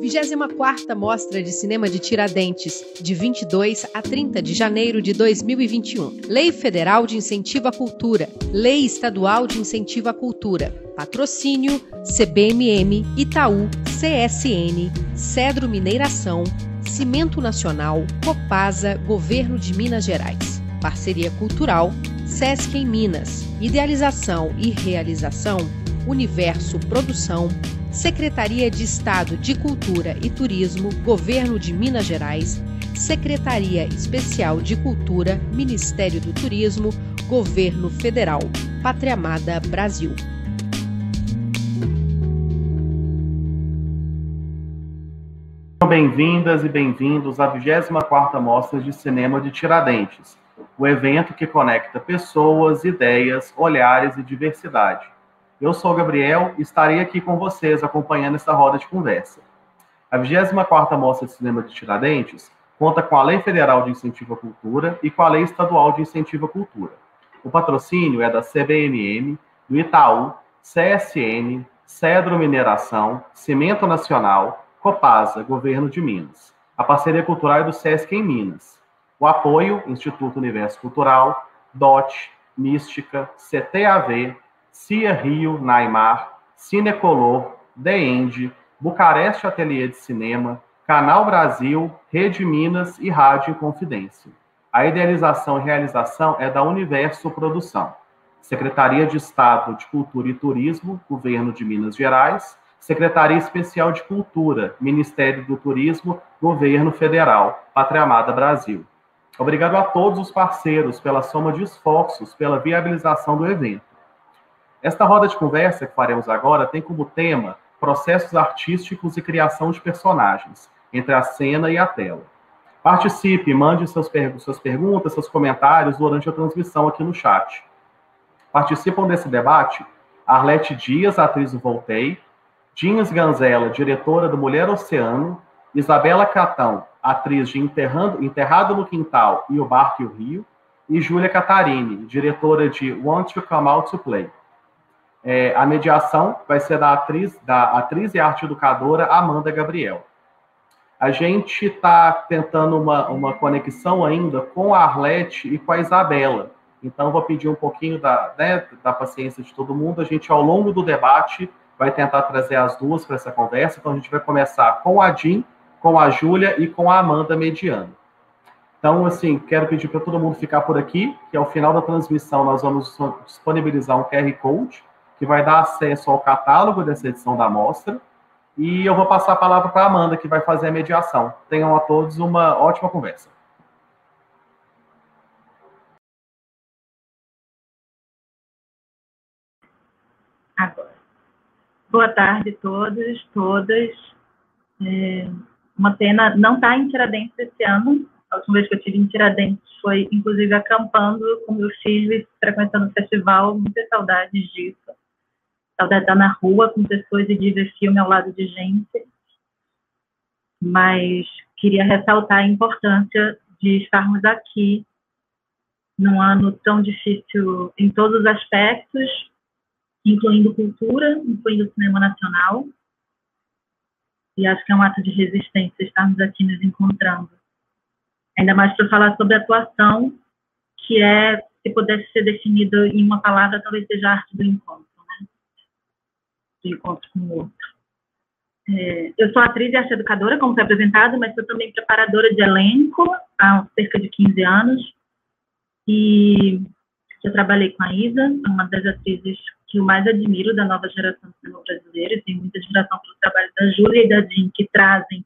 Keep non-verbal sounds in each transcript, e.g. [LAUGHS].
24ª Mostra de Cinema de Tiradentes, de 22 a 30 de janeiro de 2021. Lei Federal de Incentivo à Cultura. Lei Estadual de Incentivo à Cultura. Patrocínio CBMM, Itaú, CSN, Cedro Mineiração, Cimento Nacional, Copasa, Governo de Minas Gerais. Parceria Cultural, Sesc em Minas. Idealização e realização, Universo Produção, Secretaria de Estado de Cultura e Turismo, Governo de Minas Gerais, Secretaria Especial de Cultura, Ministério do Turismo, Governo Federal, Pátria Amada Brasil. Bem-vindas e bem-vindos à 24ª Mostra de Cinema de Tiradentes, o evento que conecta pessoas, ideias, olhares e diversidade. Eu sou o Gabriel e estarei aqui com vocês acompanhando essa roda de conversa. A 24ª Mostra de Cinema de Tiradentes conta com a Lei Federal de Incentivo à Cultura e com a Lei Estadual de Incentivo à Cultura. O patrocínio é da CBMM, do Itaú, CSN, Cedro Mineração, Cimento Nacional, Copasa, Governo de Minas. A parceria cultural é do SESC em Minas. O apoio, Instituto Universo Cultural, DOT, Mística, CTAV, CIA Rio, Naimar, Cinecolor, The End, Bucareste Ateliê de Cinema, Canal Brasil, Rede Minas e Rádio Confidência. A idealização e realização é da Universo Produção. Secretaria de Estado de Cultura e Turismo, Governo de Minas Gerais, Secretaria Especial de Cultura, Ministério do Turismo, Governo Federal, Pátria Amada Brasil. Obrigado a todos os parceiros pela soma de esforços pela viabilização do evento. Esta roda de conversa que faremos agora tem como tema processos artísticos e criação de personagens, entre a cena e a tela. Participe, mande seus per suas perguntas, seus comentários durante a transmissão aqui no chat. Participam desse debate Arlete Dias, atriz do Voltei, Dinhas Ganzella, diretora do Mulher Oceano, Isabela Catão, atriz de Enterrando, Enterrado no Quintal e O Barco e o Rio, e Júlia Catarini, diretora de Want to Come Out to Play. É, a mediação vai ser da atriz, da atriz e arte educadora Amanda Gabriel. A gente está tentando uma, uma conexão ainda com a Arlete e com a Isabela. Então, vou pedir um pouquinho da, né, da paciência de todo mundo. A gente, ao longo do debate, vai tentar trazer as duas para essa conversa. Então, a gente vai começar com a Jim, com a Júlia e com a Amanda mediando. Então, assim, quero pedir para todo mundo ficar por aqui, que ao final da transmissão nós vamos disponibilizar um QR Code que vai dar acesso ao catálogo dessa edição da mostra. E eu vou passar a palavra para a Amanda, que vai fazer a mediação. Tenham a todos uma ótima conversa. Agora. Boa tarde a todos, todas. É uma pena não estar tá em Tiradentes esse ano. A última vez que eu estive em Tiradentes foi, inclusive, acampando com meu filho, frequentando o festival. Muitas saudades disso saudade de estar na rua com pessoas e de ver filme ao lado de gente. Mas queria ressaltar a importância de estarmos aqui num ano tão difícil em todos os aspectos, incluindo cultura, incluindo cinema nacional. E acho que é um ato de resistência estarmos aqui nos encontrando. Ainda mais para falar sobre atuação, que é, se pudesse ser definido em uma palavra, talvez seja a arte do encontro de encontro com o outro. É, eu sou atriz e arte educadora, como foi apresentado, mas sou também preparadora de elenco há cerca de 15 anos. E eu trabalhei com a Isa, uma das atrizes que eu mais admiro da nova geração do cinema brasileiro. Tenho muita admiração pelo trabalho da Júlia e da Jean, que trazem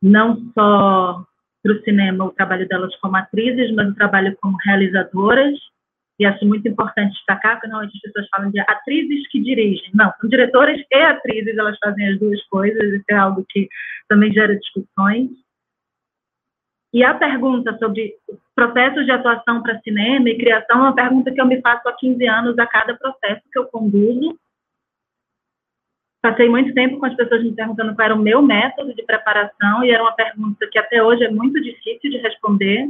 não só para o cinema o trabalho delas como atrizes, mas o trabalho como realizadoras e acho muito importante destacar, porque normalmente as pessoas falam de atrizes que dirigem. Não, são diretoras e atrizes, elas fazem as duas coisas, isso é algo que também gera discussões. E a pergunta sobre processos de atuação para cinema e criação é uma pergunta que eu me faço há 15 anos a cada processo que eu conduzo. Passei muito tempo com as pessoas me perguntando qual era o meu método de preparação e era uma pergunta que até hoje é muito difícil de responder,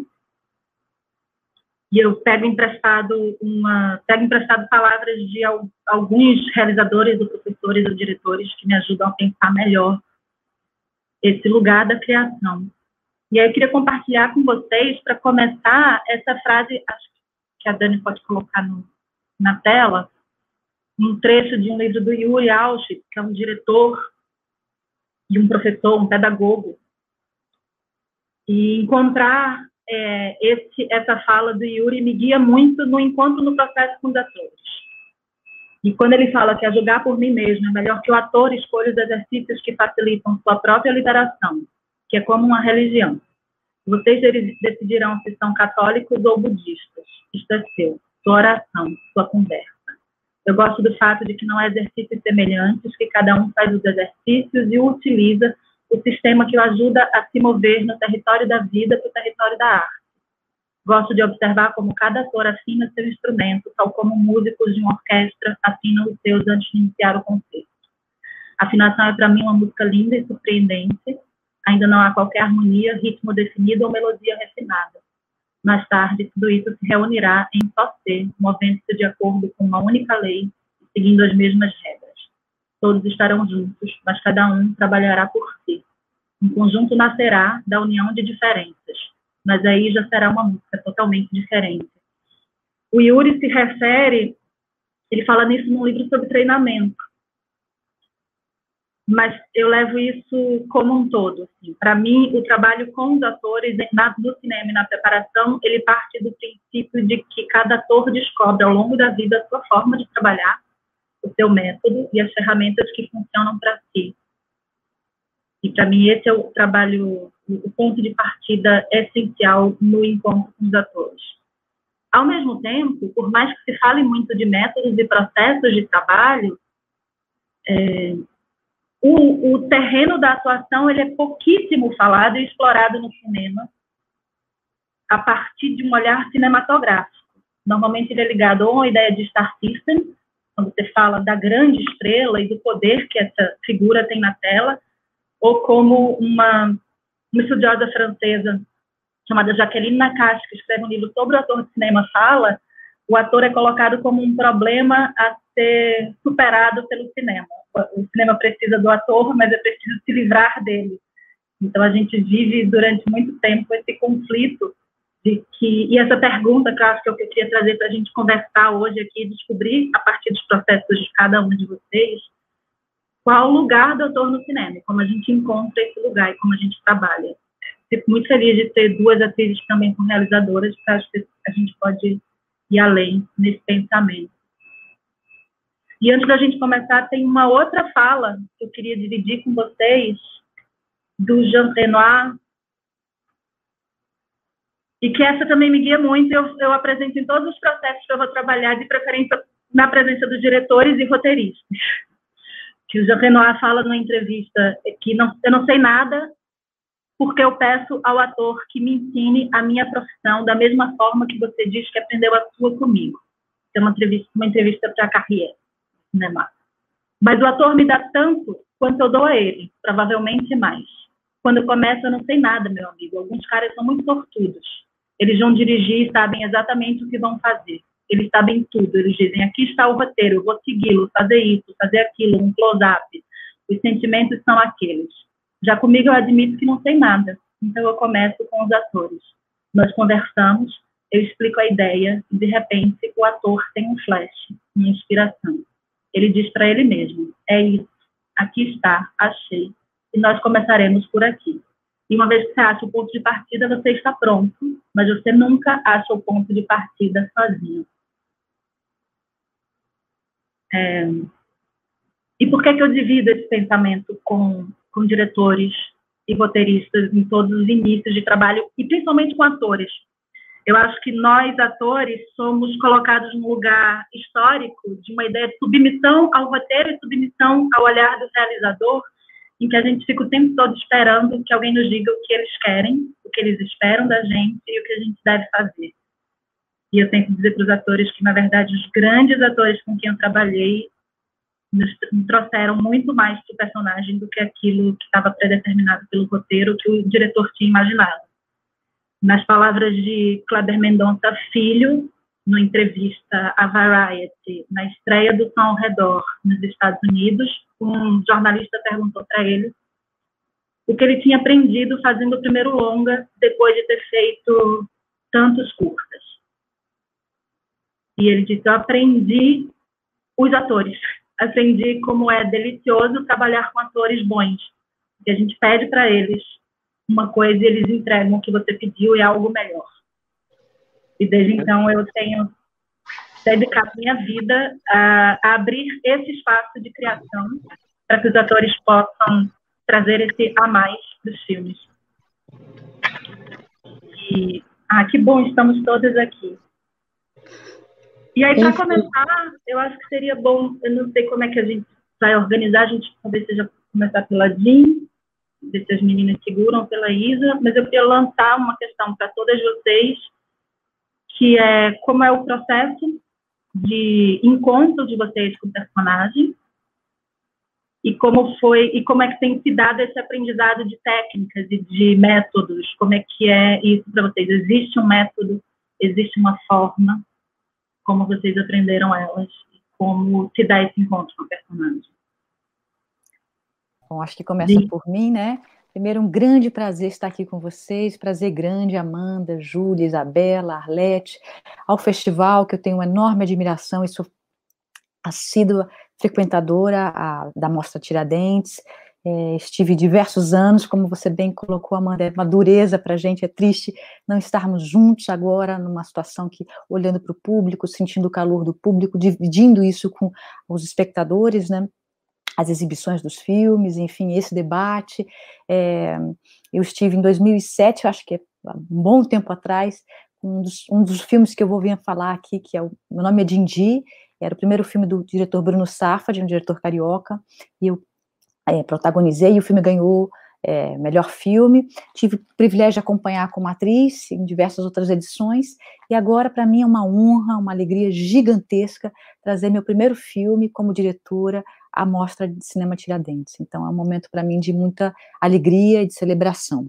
e eu pego emprestado uma pego emprestado palavras de alguns realizadores ou professores ou diretores que me ajudam a pensar melhor esse lugar da criação. E aí eu queria compartilhar com vocês, para começar, essa frase, acho que a Dani pode colocar no, na tela, um trecho de um livro do Yuri Auschwitz, que é um diretor e um professor, um pedagogo. E encontrar é, esse, essa fala do Yuri me guia muito no encontro no processo com os atores. E quando ele fala que a julgar por mim mesmo é melhor que o ator escolha os exercícios que facilitam sua própria liberação, que é como uma religião. Vocês decidirão se são católicos ou budistas. Isto é seu, sua oração, sua conversa. Eu gosto do fato de que não há exercícios semelhantes, que cada um faz os exercícios e utiliza o sistema que o ajuda a se mover no território da vida para o território da arte. Gosto de observar como cada ator afina seu instrumento, tal como músicos de uma orquestra afinam os seus antes de iniciar o concerto. A afinação é para mim uma música linda e surpreendente. Ainda não há qualquer harmonia, ritmo definido ou melodia refinada. Mais tarde, tudo isso se reunirá em só ser, movendo-se de acordo com uma única lei, seguindo as mesmas regras. Todos estarão juntos, mas cada um trabalhará por si. Um conjunto nascerá da união de diferenças, mas aí já será uma música totalmente diferente. O Yuri se refere, ele fala nisso num livro sobre treinamento, mas eu levo isso como um todo. Assim. Para mim, o trabalho com os atores no cinema e na preparação, ele parte do princípio de que cada ator descobre ao longo da vida a sua forma de trabalhar, o seu método e as ferramentas que funcionam para si. E para mim esse é o trabalho, o ponto de partida essencial no encontro com os atores. Ao mesmo tempo, por mais que se fale muito de métodos e processos de trabalho, é, o, o, terreno da atuação ele é pouquíssimo falado e explorado no cinema a partir de um olhar cinematográfico. Normalmente ele é ligado a uma ideia de star system, quando você fala da grande estrela e do poder que essa figura tem na tela, ou como uma, uma estudiosa francesa chamada Jacqueline Nakache, que escreve um livro sobre o ator de cinema, fala, o ator é colocado como um problema a ser superado pelo cinema. O cinema precisa do ator, mas é preciso se livrar dele. Então a gente vive durante muito tempo esse conflito de que e essa pergunta que eu acho que eu queria trazer para a gente conversar hoje aqui, descobrir a partir dos processos de cada um de vocês, qual o lugar do ator no cinema, como a gente encontra esse lugar e como a gente trabalha. Fico muito feliz de ter duas atrizes também são realizadoras, porque acho que a gente pode ir além nesse pensamento. E antes da gente começar, tem uma outra fala que eu queria dividir com vocês, do Jean Renoir, e que essa também me guia muito, eu, eu apresento em todos os processos que eu vou trabalhar, de preferência na presença dos diretores e roteiristas que o Jean Renoir fala numa entrevista que não, eu não sei nada porque eu peço ao ator que me ensine a minha profissão da mesma forma que você diz que aprendeu a sua comigo. É uma entrevista, uma entrevista para a Carrière, cinema. Mas o ator me dá tanto quanto eu dou a ele, provavelmente mais. Quando eu começo, eu não sei nada, meu amigo. Alguns caras são muito sortudos. Eles vão dirigir e sabem exatamente o que vão fazer. Eles sabem tudo. Eles dizem: aqui está o roteiro, eu vou segui-lo, fazer isso, fazer aquilo, um close-up. Os sentimentos são aqueles. Já comigo, eu admito que não sei nada. Então, eu começo com os atores. Nós conversamos, eu explico a ideia e, de repente, o ator tem um flash, uma inspiração. Ele diz para ele mesmo: é isso, aqui está, achei. E nós começaremos por aqui. E uma vez que você acha o ponto de partida, você está pronto, mas você nunca acha o ponto de partida sozinho. É, e por que, que eu divido esse pensamento com, com diretores e roteiristas em todos os inícios de trabalho, e principalmente com atores? Eu acho que nós, atores, somos colocados num lugar histórico de uma ideia de submissão ao roteiro e submissão ao olhar do realizador, em que a gente fica o tempo todo esperando que alguém nos diga o que eles querem, o que eles esperam da gente e o que a gente deve fazer. E eu tenho que dizer para os atores que, na verdade, os grandes atores com quem eu trabalhei me trouxeram muito mais para o personagem do que aquilo que estava predeterminado pelo roteiro que o diretor tinha imaginado. Nas palavras de Kleber Mendonça Filho, numa entrevista à Variety, na estreia do Som ao Redor, nos Estados Unidos, um jornalista perguntou para ele o que ele tinha aprendido fazendo o primeiro longa, depois de ter feito tantos curtas. E ele disse: Eu aprendi os atores, aprendi como é delicioso trabalhar com atores bons, que a gente pede para eles uma coisa e eles entregam o que você pediu e é algo melhor. E desde então eu tenho dedicado minha vida a, a abrir esse espaço de criação para que os atores possam trazer esse a mais para os filmes. E, ah, que bom, estamos todas aqui. E aí, para começar, eu acho que seria bom, eu não sei como é que a gente vai organizar, a gente talvez seja começar pela Jean, ver se as meninas seguram pela Isa, mas eu queria lançar uma questão para todas vocês, que é como é o processo de encontro de vocês com o personagem, e como foi e como é que tem se dado esse aprendizado de técnicas e de métodos? Como é que é isso para vocês? Existe um método? Existe uma forma? Como vocês aprenderam elas? E como se dá esse encontro com o personagem? Bom acho que começa por mim né primeiro um grande prazer estar aqui com vocês prazer grande Amanda Júlia Isabela Arlete ao festival que eu tenho uma enorme admiração e sou assídua frequentadora a, da Mostra Tiradentes, é, estive diversos anos, como você bem colocou, Amanda, é uma dureza para a gente, é triste não estarmos juntos agora numa situação que, olhando para o público, sentindo o calor do público, dividindo isso com os espectadores, né? As exibições dos filmes, enfim, esse debate. É, eu estive em 2007, acho que é um bom tempo atrás, um dos, um dos filmes que eu vou vir falar aqui, que é o meu nome é Dindi, era o primeiro filme do diretor Bruno de um diretor carioca, e eu é, protagonizei, e o filme ganhou é, melhor filme. Tive o privilégio de acompanhar como atriz em diversas outras edições, e agora, para mim, é uma honra, uma alegria gigantesca trazer meu primeiro filme como diretora à Mostra de Cinema Tiradentes. Então, é um momento para mim de muita alegria e de celebração.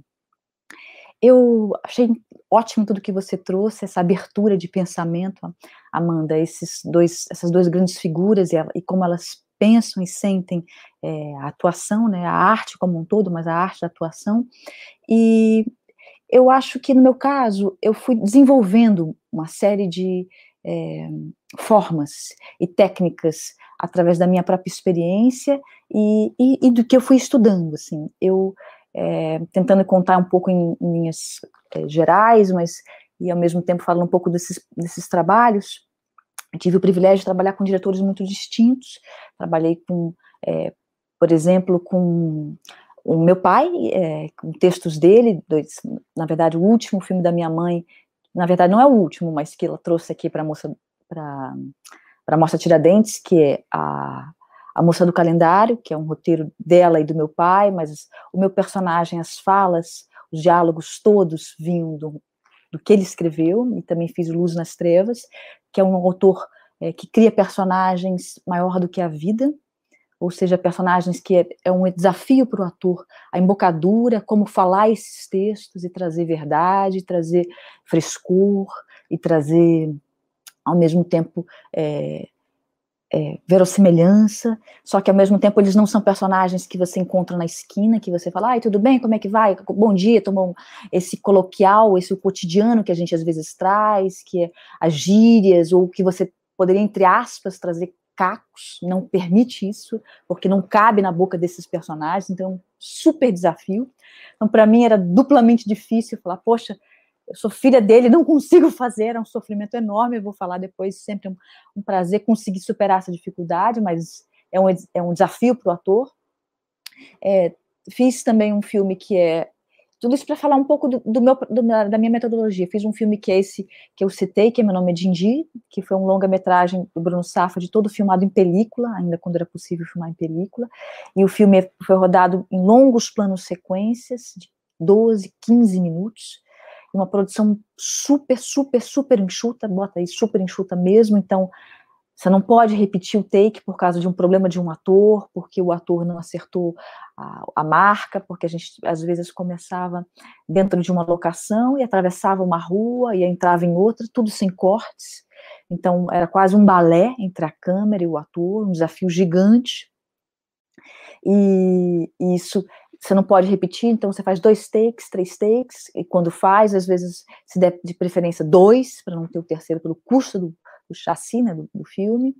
Eu achei ótimo tudo que você trouxe, essa abertura de pensamento, Amanda, esses dois, essas duas grandes figuras e, e como elas pensam e sentem é, a atuação, né, a arte como um todo, mas a arte da atuação. E eu acho que no meu caso eu fui desenvolvendo uma série de é, formas e técnicas através da minha própria experiência e, e, e, do que eu fui estudando, assim, eu é, tentando contar um pouco em, em linhas é, gerais, mas e ao mesmo tempo falando um pouco desses, desses trabalhos. Eu tive o privilégio de trabalhar com diretores muito distintos. Trabalhei com, é, por exemplo, com o meu pai, com textos dele, dois, na verdade, o último filme da minha mãe, na verdade não é o último, mas que ela trouxe aqui para a moça para a Mostra Tiradentes, que é a a Moça do Calendário, que é um roteiro dela e do meu pai, mas o meu personagem, as falas, os diálogos todos vinham do, do que ele escreveu, e também fiz Luz nas Trevas, que é um autor é, que cria personagens maior do que a vida, ou seja, personagens que é, é um desafio para o ator, a embocadura, como falar esses textos e trazer verdade, trazer frescor e trazer, ao mesmo tempo, é, é, verossimilhança, só que ao mesmo tempo eles não são personagens que você encontra na esquina, que você fala, ai, tudo bem, como é que vai? Bom dia, tomou esse coloquial, esse cotidiano que a gente às vezes traz, que é as gírias, ou que você poderia, entre aspas, trazer cacos, não permite isso, porque não cabe na boca desses personagens, então é um super desafio. Então, para mim, era duplamente difícil falar, poxa, eu sou filha dele, não consigo fazer, é um sofrimento enorme, eu vou falar depois, sempre um, um prazer conseguir superar essa dificuldade, mas é um, é um desafio para o ator. É, fiz também um filme que é tudo isso para falar um pouco do, do meu, do, da minha metodologia. Fiz um filme que é esse que eu citei, que é Meu Nome é Dindi, que foi um longa-metragem do Bruno Safa, de todo filmado em película, ainda quando era possível filmar em película. E o filme foi rodado em longos planos sequências, de 12, 15 minutos uma produção super, super, super enxuta, bota aí super enxuta mesmo, então você não pode repetir o take por causa de um problema de um ator, porque o ator não acertou a, a, marca, porque a gente às vezes começava dentro de uma locação e atravessava uma rua e entrava em outra, tudo sem cortes. Então era quase um balé entre a câmera e o ator, um desafio gigante. E, e isso você não pode repetir, então você faz dois takes, três takes, e quando faz, às vezes se der de preferência dois, para não ter o terceiro pelo custo do, do chassi, né, do, do filme.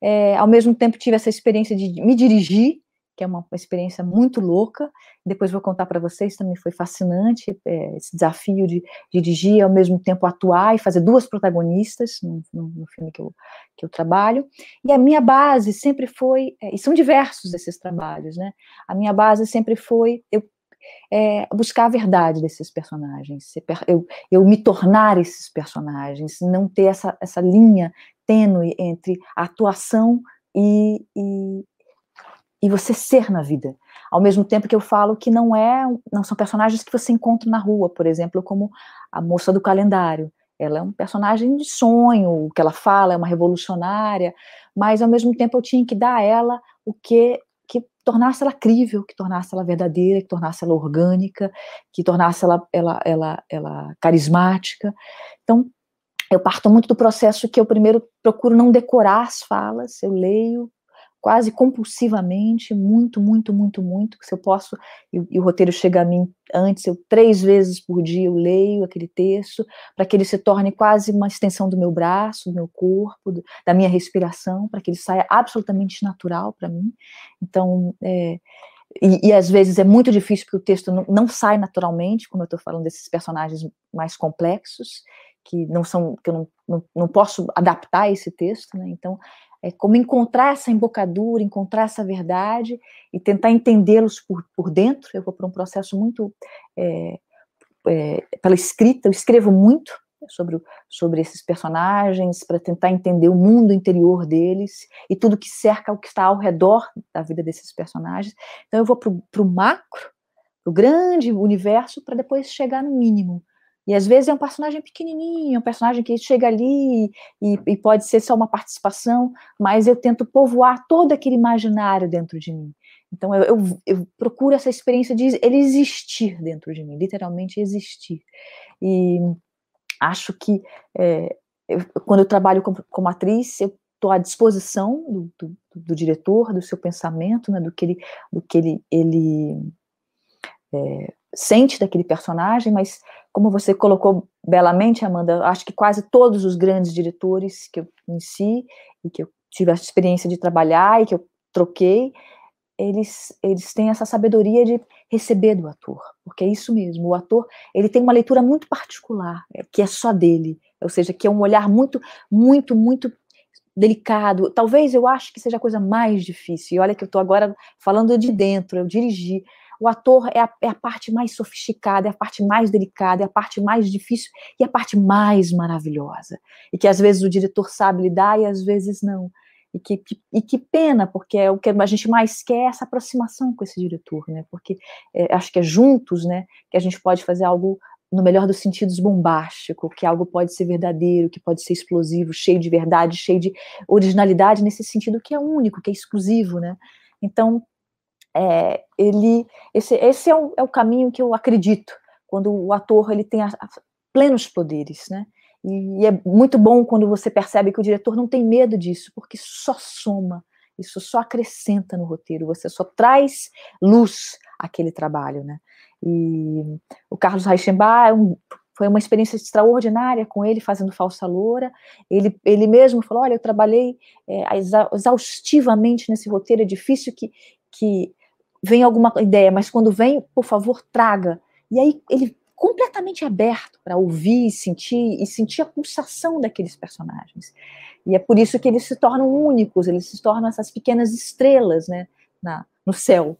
É, ao mesmo tempo tive essa experiência de me dirigir, que é uma, experiência muito louca. Depois vou contar para vocês, também foi fascinante é, esse desafio de, de dirigir ao mesmo tempo atuar e fazer duas protagonistas no, no, no, filme que eu, que eu trabalho. E a minha base sempre foi, é, e são diversos esses trabalhos, né? A minha base sempre foi eu é, buscar a verdade desses personagens, eu, eu me tornar esses personagens, não ter essa, essa linha tênue entre a atuação e, e, e você ser na vida. Ao mesmo tempo que eu falo que não é, não são personagens que você encontra na rua, por exemplo, como a moça do calendário. Ela é um personagem de sonho, o que ela fala é uma revolucionária, mas ao mesmo tempo eu tinha que dar a ela o que que tornasse ela crível, que tornasse ela verdadeira, que tornasse ela orgânica, que tornasse ela, ela, ela, ela carismática. Então, eu parto muito do processo que eu primeiro procuro não decorar as falas, eu leio, quase compulsivamente, muito, muito, muito, muito, se eu posso, e, e, o roteiro chega a mim antes, eu três vezes por dia eu leio aquele texto, para que ele se torne quase uma extensão do meu braço, do meu corpo, do, da minha respiração, para que ele saia absolutamente natural para mim. Então, é, e, e, às vezes é muito difícil porque o texto não, não sai naturalmente, como eu estou falando desses personagens mais complexos, que não são, que eu não, não, não posso adaptar esse texto, né? Então, é como encontrar essa embocadura, encontrar essa verdade e tentar entendê-los por, por dentro. Eu vou para um processo muito é, é, pela escrita, eu escrevo muito sobre, sobre esses personagens para tentar entender o mundo interior deles e tudo que cerca o que está ao redor da vida desses personagens. Então eu vou para o macro, para o grande universo, para depois chegar no mínimo. E às vezes é um personagem pequenininho, é um personagem que chega ali e, e, pode ser só uma participação, mas eu tento povoar todo aquele imaginário dentro de mim. Então eu, eu, eu procuro essa experiência de ele existir dentro de mim, literalmente existir. E acho que é, eu, quando eu trabalho como, como atriz, eu estou à disposição do, do, do, diretor, do seu pensamento, né, do que ele, do que ele, ele é, sente daquele personagem, mas como você colocou belamente, Amanda, acho que quase todos os grandes diretores que eu conheci e que eu tive a experiência de trabalhar e que eu troquei, eles, eles têm essa sabedoria de receber do ator, porque é isso mesmo, o ator, ele tem uma leitura muito particular, é, que é só dele, ou seja, que é um olhar muito, muito, muito delicado, talvez eu acho que seja a coisa mais difícil, e olha que eu estou agora falando de dentro, eu dirigi, o ator é a, é a, parte mais sofisticada, é a parte mais delicada, é a parte mais difícil e a parte mais maravilhosa. E que às vezes o diretor sabe lidar e às vezes não. E que, que, e que pena, porque é o que a gente mais quer é essa aproximação com esse diretor, né? Porque é, acho que é juntos, né, que a gente pode fazer algo no melhor dos sentidos bombástico, que algo pode ser verdadeiro, que pode ser explosivo, cheio de verdade, cheio de originalidade nesse sentido que é único, que é exclusivo, né? Então, é, ele, esse, esse é, o, é o caminho que eu acredito, quando o ator ele tem a, a, plenos poderes, né? E, e é muito bom quando você percebe que o diretor não tem medo disso, porque só soma, isso só acrescenta no roteiro, você só traz luz àquele trabalho, né? E o Carlos Reichenbach é um, foi uma experiência extraordinária com ele fazendo falsa loura. Ele, ele mesmo falou: Olha, eu trabalhei é, exaustivamente nesse roteiro. É difícil que, que vem alguma ideia, mas quando vem, por favor, traga. E aí ele completamente aberto para ouvir sentir e sentir a pulsação daqueles personagens. E é por isso que eles se tornam únicos, eles se tornam essas pequenas estrelas, né, na, no céu.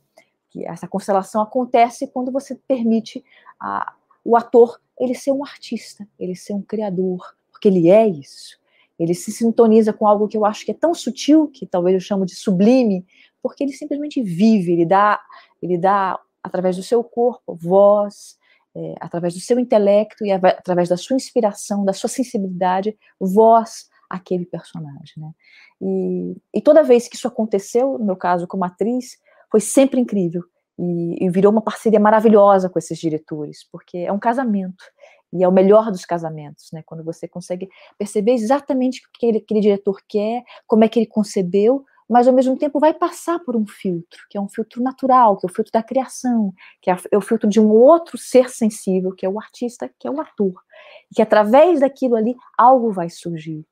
Que essa constelação acontece quando você permite a, o ator ele ser um artista, ele ser um criador, porque ele é isso. Ele se sintoniza com algo que eu acho que é tão sutil, que talvez eu chamo de sublime, porque ele simplesmente vive, ele dá, ele dá através do seu corpo, voz, é, através do seu intelecto e através da sua inspiração, da sua sensibilidade, voz àquele personagem, né? E, e toda vez que isso aconteceu, no meu caso como atriz, foi sempre incrível e, e virou uma parceria maravilhosa com esses diretores, porque é um casamento e é o melhor dos casamentos, né? Quando você consegue perceber exatamente o que aquele, aquele diretor quer, como é que ele concebeu, mas ao mesmo tempo vai passar por um filtro, que é um filtro natural, que é o filtro da criação, que é o filtro de um outro ser sensível, que é o artista, que é o ator. E que através daquilo ali algo vai surgir.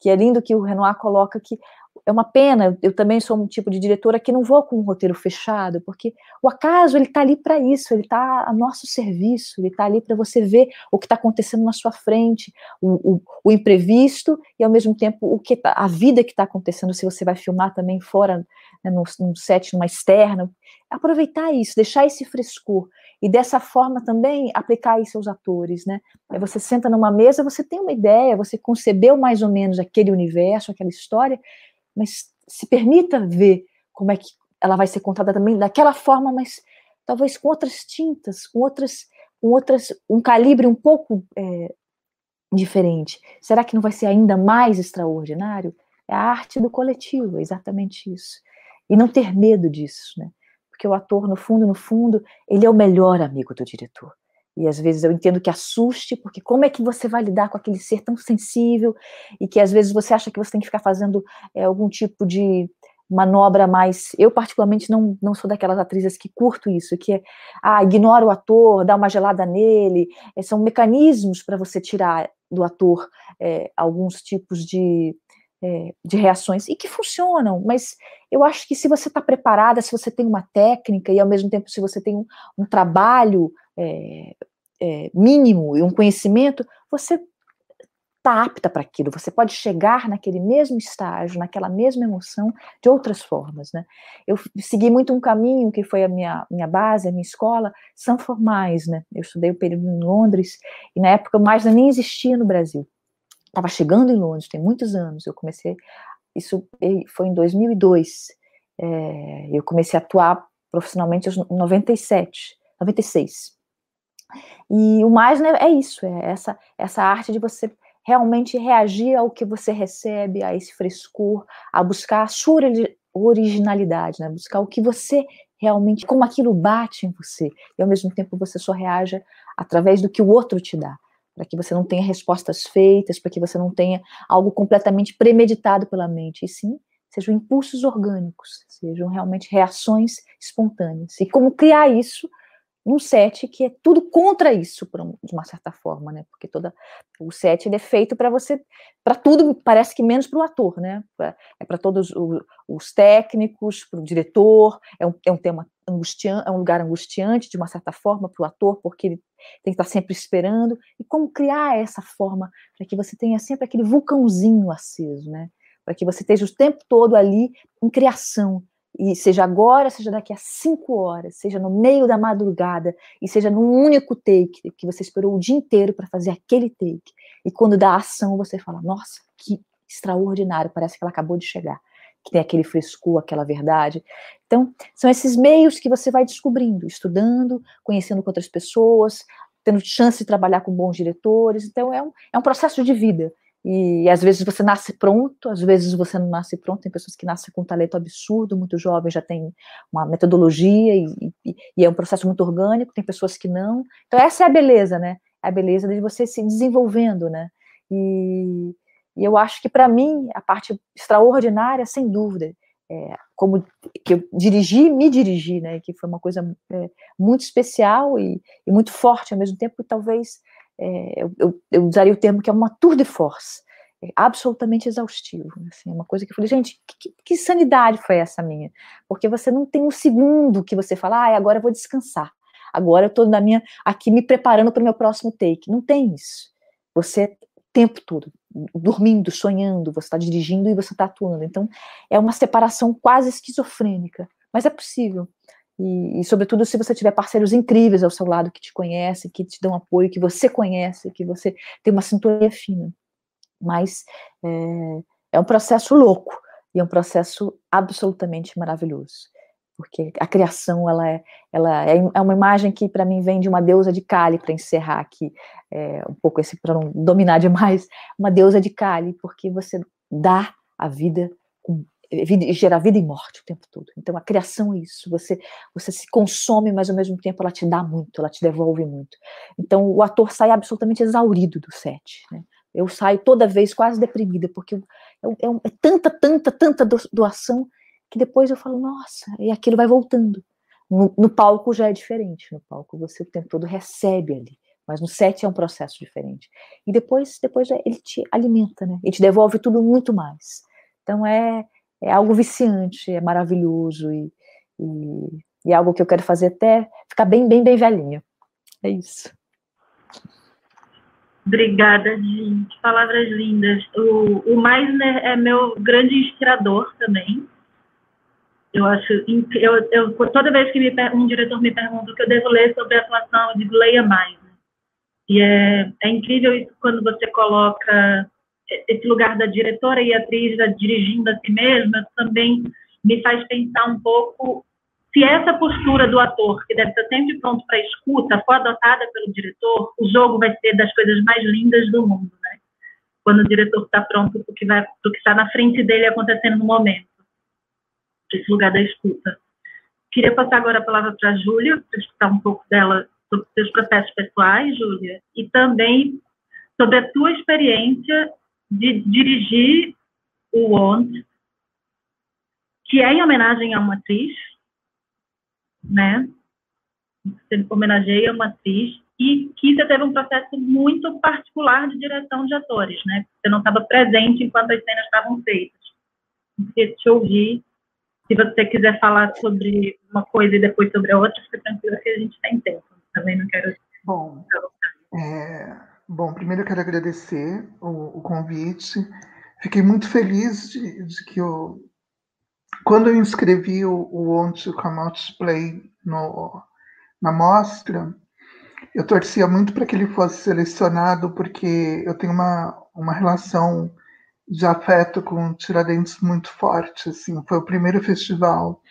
Que é lindo que o Renoir coloca que é uma pena, eu também sou um tipo de diretora que não vou com um roteiro fechado, porque o acaso ele está ali para isso, ele está a nosso serviço, ele está ali para você ver o que está acontecendo na sua frente, o, o, o, imprevisto e ao mesmo tempo o que tá, a vida que está acontecendo, se você vai filmar também fora, né, num, num set, numa externa, aproveitar isso, deixar esse frescor e dessa forma também aplicar isso aos atores, né? Você senta numa mesa, você tem uma ideia, você concebeu mais ou menos aquele universo, aquela história, mas se permita ver como é que ela vai ser contada também daquela forma, mas talvez com outras tintas, com outras, com outras, um calibre um pouco é, diferente. Será que não vai ser ainda mais extraordinário? É a arte do coletivo, é exatamente isso. E não ter medo disso, né? Porque o ator, no fundo, no fundo, ele é o melhor amigo do diretor. E às vezes eu entendo que assuste, porque como é que você vai lidar com aquele ser tão sensível e que às vezes você acha que você tem que ficar fazendo é, algum tipo de manobra mais. Eu, particularmente, não, não sou daquelas atrizes que curto isso, que é, ah, ignora o ator, dá uma gelada nele. É, são mecanismos para você tirar do ator é, alguns tipos de, de reações e que funcionam, mas eu acho que se você está preparada, se você tem uma técnica e ao mesmo tempo se você tem um, um trabalho é, é, mínimo e um conhecimento, você está apta para aquilo, você pode chegar naquele mesmo estágio, naquela mesma emoção, de outras formas, né? Eu segui muito um caminho que foi a minha, minha base, a minha escola, são formais, né? Eu estudei o período em Londres, e na época mais nem existia no Brasil. Estava chegando em Londres, tem muitos anos, eu comecei, isso foi em 2002, é, eu comecei a atuar profissionalmente em 97, 96. E o mais né, é isso, é essa, essa arte de você realmente reagir ao que você recebe, a esse frescor, a buscar a sua originalidade, né? buscar o que você realmente, como aquilo bate em você, e ao mesmo tempo você só reaja através do que o outro te dá, para que você não tenha respostas feitas, para que você não tenha algo completamente premeditado pela mente, e sim sejam impulsos orgânicos, sejam realmente reações espontâneas. E como criar isso num set que é tudo contra isso, de uma certa forma, né? Porque toda o set é feito para você, para tudo, parece que menos para o ator, né? Pra, é para todos os, os técnicos, para o diretor, é um, é um tema angustiante, é um lugar angustiante de uma certa forma para o ator, porque ele tem que estar sempre esperando. E como criar essa forma para que você tenha sempre aquele vulcãozinho aceso, né? Para que você esteja o tempo todo ali em criação, e seja agora, seja daqui a cinco horas, seja no meio da madrugada, e seja num único take, que você esperou o dia inteiro para fazer aquele take, e quando dá ação você fala, nossa, que extraordinário, parece que ela acabou de chegar, que tem aquele frescor, aquela verdade. Então, são esses meios que você vai descobrindo, estudando, conhecendo com outras pessoas, tendo chance de trabalhar com bons diretores, então é um, é um processo de vida, e às vezes você nasce pronto, às vezes você não nasce pronto. Tem pessoas que nascem com um talento absurdo, muito jovens, já tem uma metodologia e, e, e, é um processo muito orgânico. Tem pessoas que não. Então, essa é a beleza, né? É a beleza de você se desenvolvendo, né? E, e eu acho que, para mim, a parte extraordinária, sem dúvida, é, como que eu dirigi, me dirigi, né? Que foi uma coisa é, muito especial e, e muito forte ao mesmo tempo, e talvez é, eu, eu, usaria o termo que é uma tour de force, é absolutamente exaustivo. Assim, é uma coisa que eu falei, gente, que, que, sanidade foi essa minha? Porque você não tem um segundo que você fala, ah, agora eu vou descansar, agora eu estou na minha, aqui me preparando para o meu próximo take. Não tem isso. Você o tempo todo, dormindo, sonhando, você está dirigindo e você está atuando. Então, é uma separação quase esquizofrênica, mas é possível. E, e, sobretudo, se você tiver parceiros incríveis ao seu lado que te conhecem, que te dão apoio, que você conhece, que você tem uma sintonia fina. Mas é, é um processo louco e é um processo absolutamente maravilhoso. Porque a criação, ela é, ela é, é uma imagem que, para mim, vem de uma deusa de Kali, para encerrar aqui, é, um pouco esse, para não dominar demais, uma deusa de Kali, porque você dá a vida com vida, gera vida e morte o tempo todo. Então a criação é isso, você você se consome, mas ao mesmo tempo ela te dá muito, ela te devolve muito. Então o ator sai absolutamente exaurido do set. Né? Eu saio toda vez quase deprimida, porque é, é, é tanta, tanta, tanta doação que depois eu falo, nossa, e aquilo vai voltando. No, no, palco já é diferente. No palco você o tempo todo recebe ali. Mas no set é um processo diferente. E depois, depois ele te alimenta, né? Ele te devolve tudo muito mais. Então é, é algo viciante, é maravilhoso e, e, e é algo que eu quero fazer até ficar bem, bem, bem velhinha. É isso. Obrigada, gente. Palavras lindas. O, o Meisner é meu grande inspirador também. Eu acho, eu, eu, toda vez que me, um diretor me pergunta o que eu devo ler sobre atuação, eu digo, leia mais. E é, é incrível isso quando você coloca esse lugar da diretora e atriz dirigindo a si mesma, também me faz pensar um pouco se essa postura do ator, que deve estar sempre pronto para escuta, for adotada pelo diretor, o jogo vai ser das coisas mais lindas do mundo, né? Quando o diretor está pronto para o que vai, que está na frente dele acontecendo no momento, esse lugar da escuta. Queria passar agora a palavra para a Júlia, para escutar um pouco dela sobre seus processos pessoais, Júlia, e também sobre a tua experiência de dirigir o Want, que é em homenagem a uma atriz, né? Você homenageia uma atriz e que você teve um processo muito particular de direção de atores, né? Você não estava presente enquanto as cenas estavam feitas. Queria te ouvir. Se você quiser falar sobre uma coisa e depois sobre a outra, fica tranquilo que a gente tem tempo. Também não quero. Bom, é, bom primeiro eu quero agradecer o, o convite. Fiquei muito feliz de, de que eu quando eu inscrevi o, o to Come Out Play no, na mostra, eu torcia muito para que ele fosse selecionado, porque eu tenho uma, uma relação de afeto com Tiradentes muito forte. Assim. Foi o primeiro festival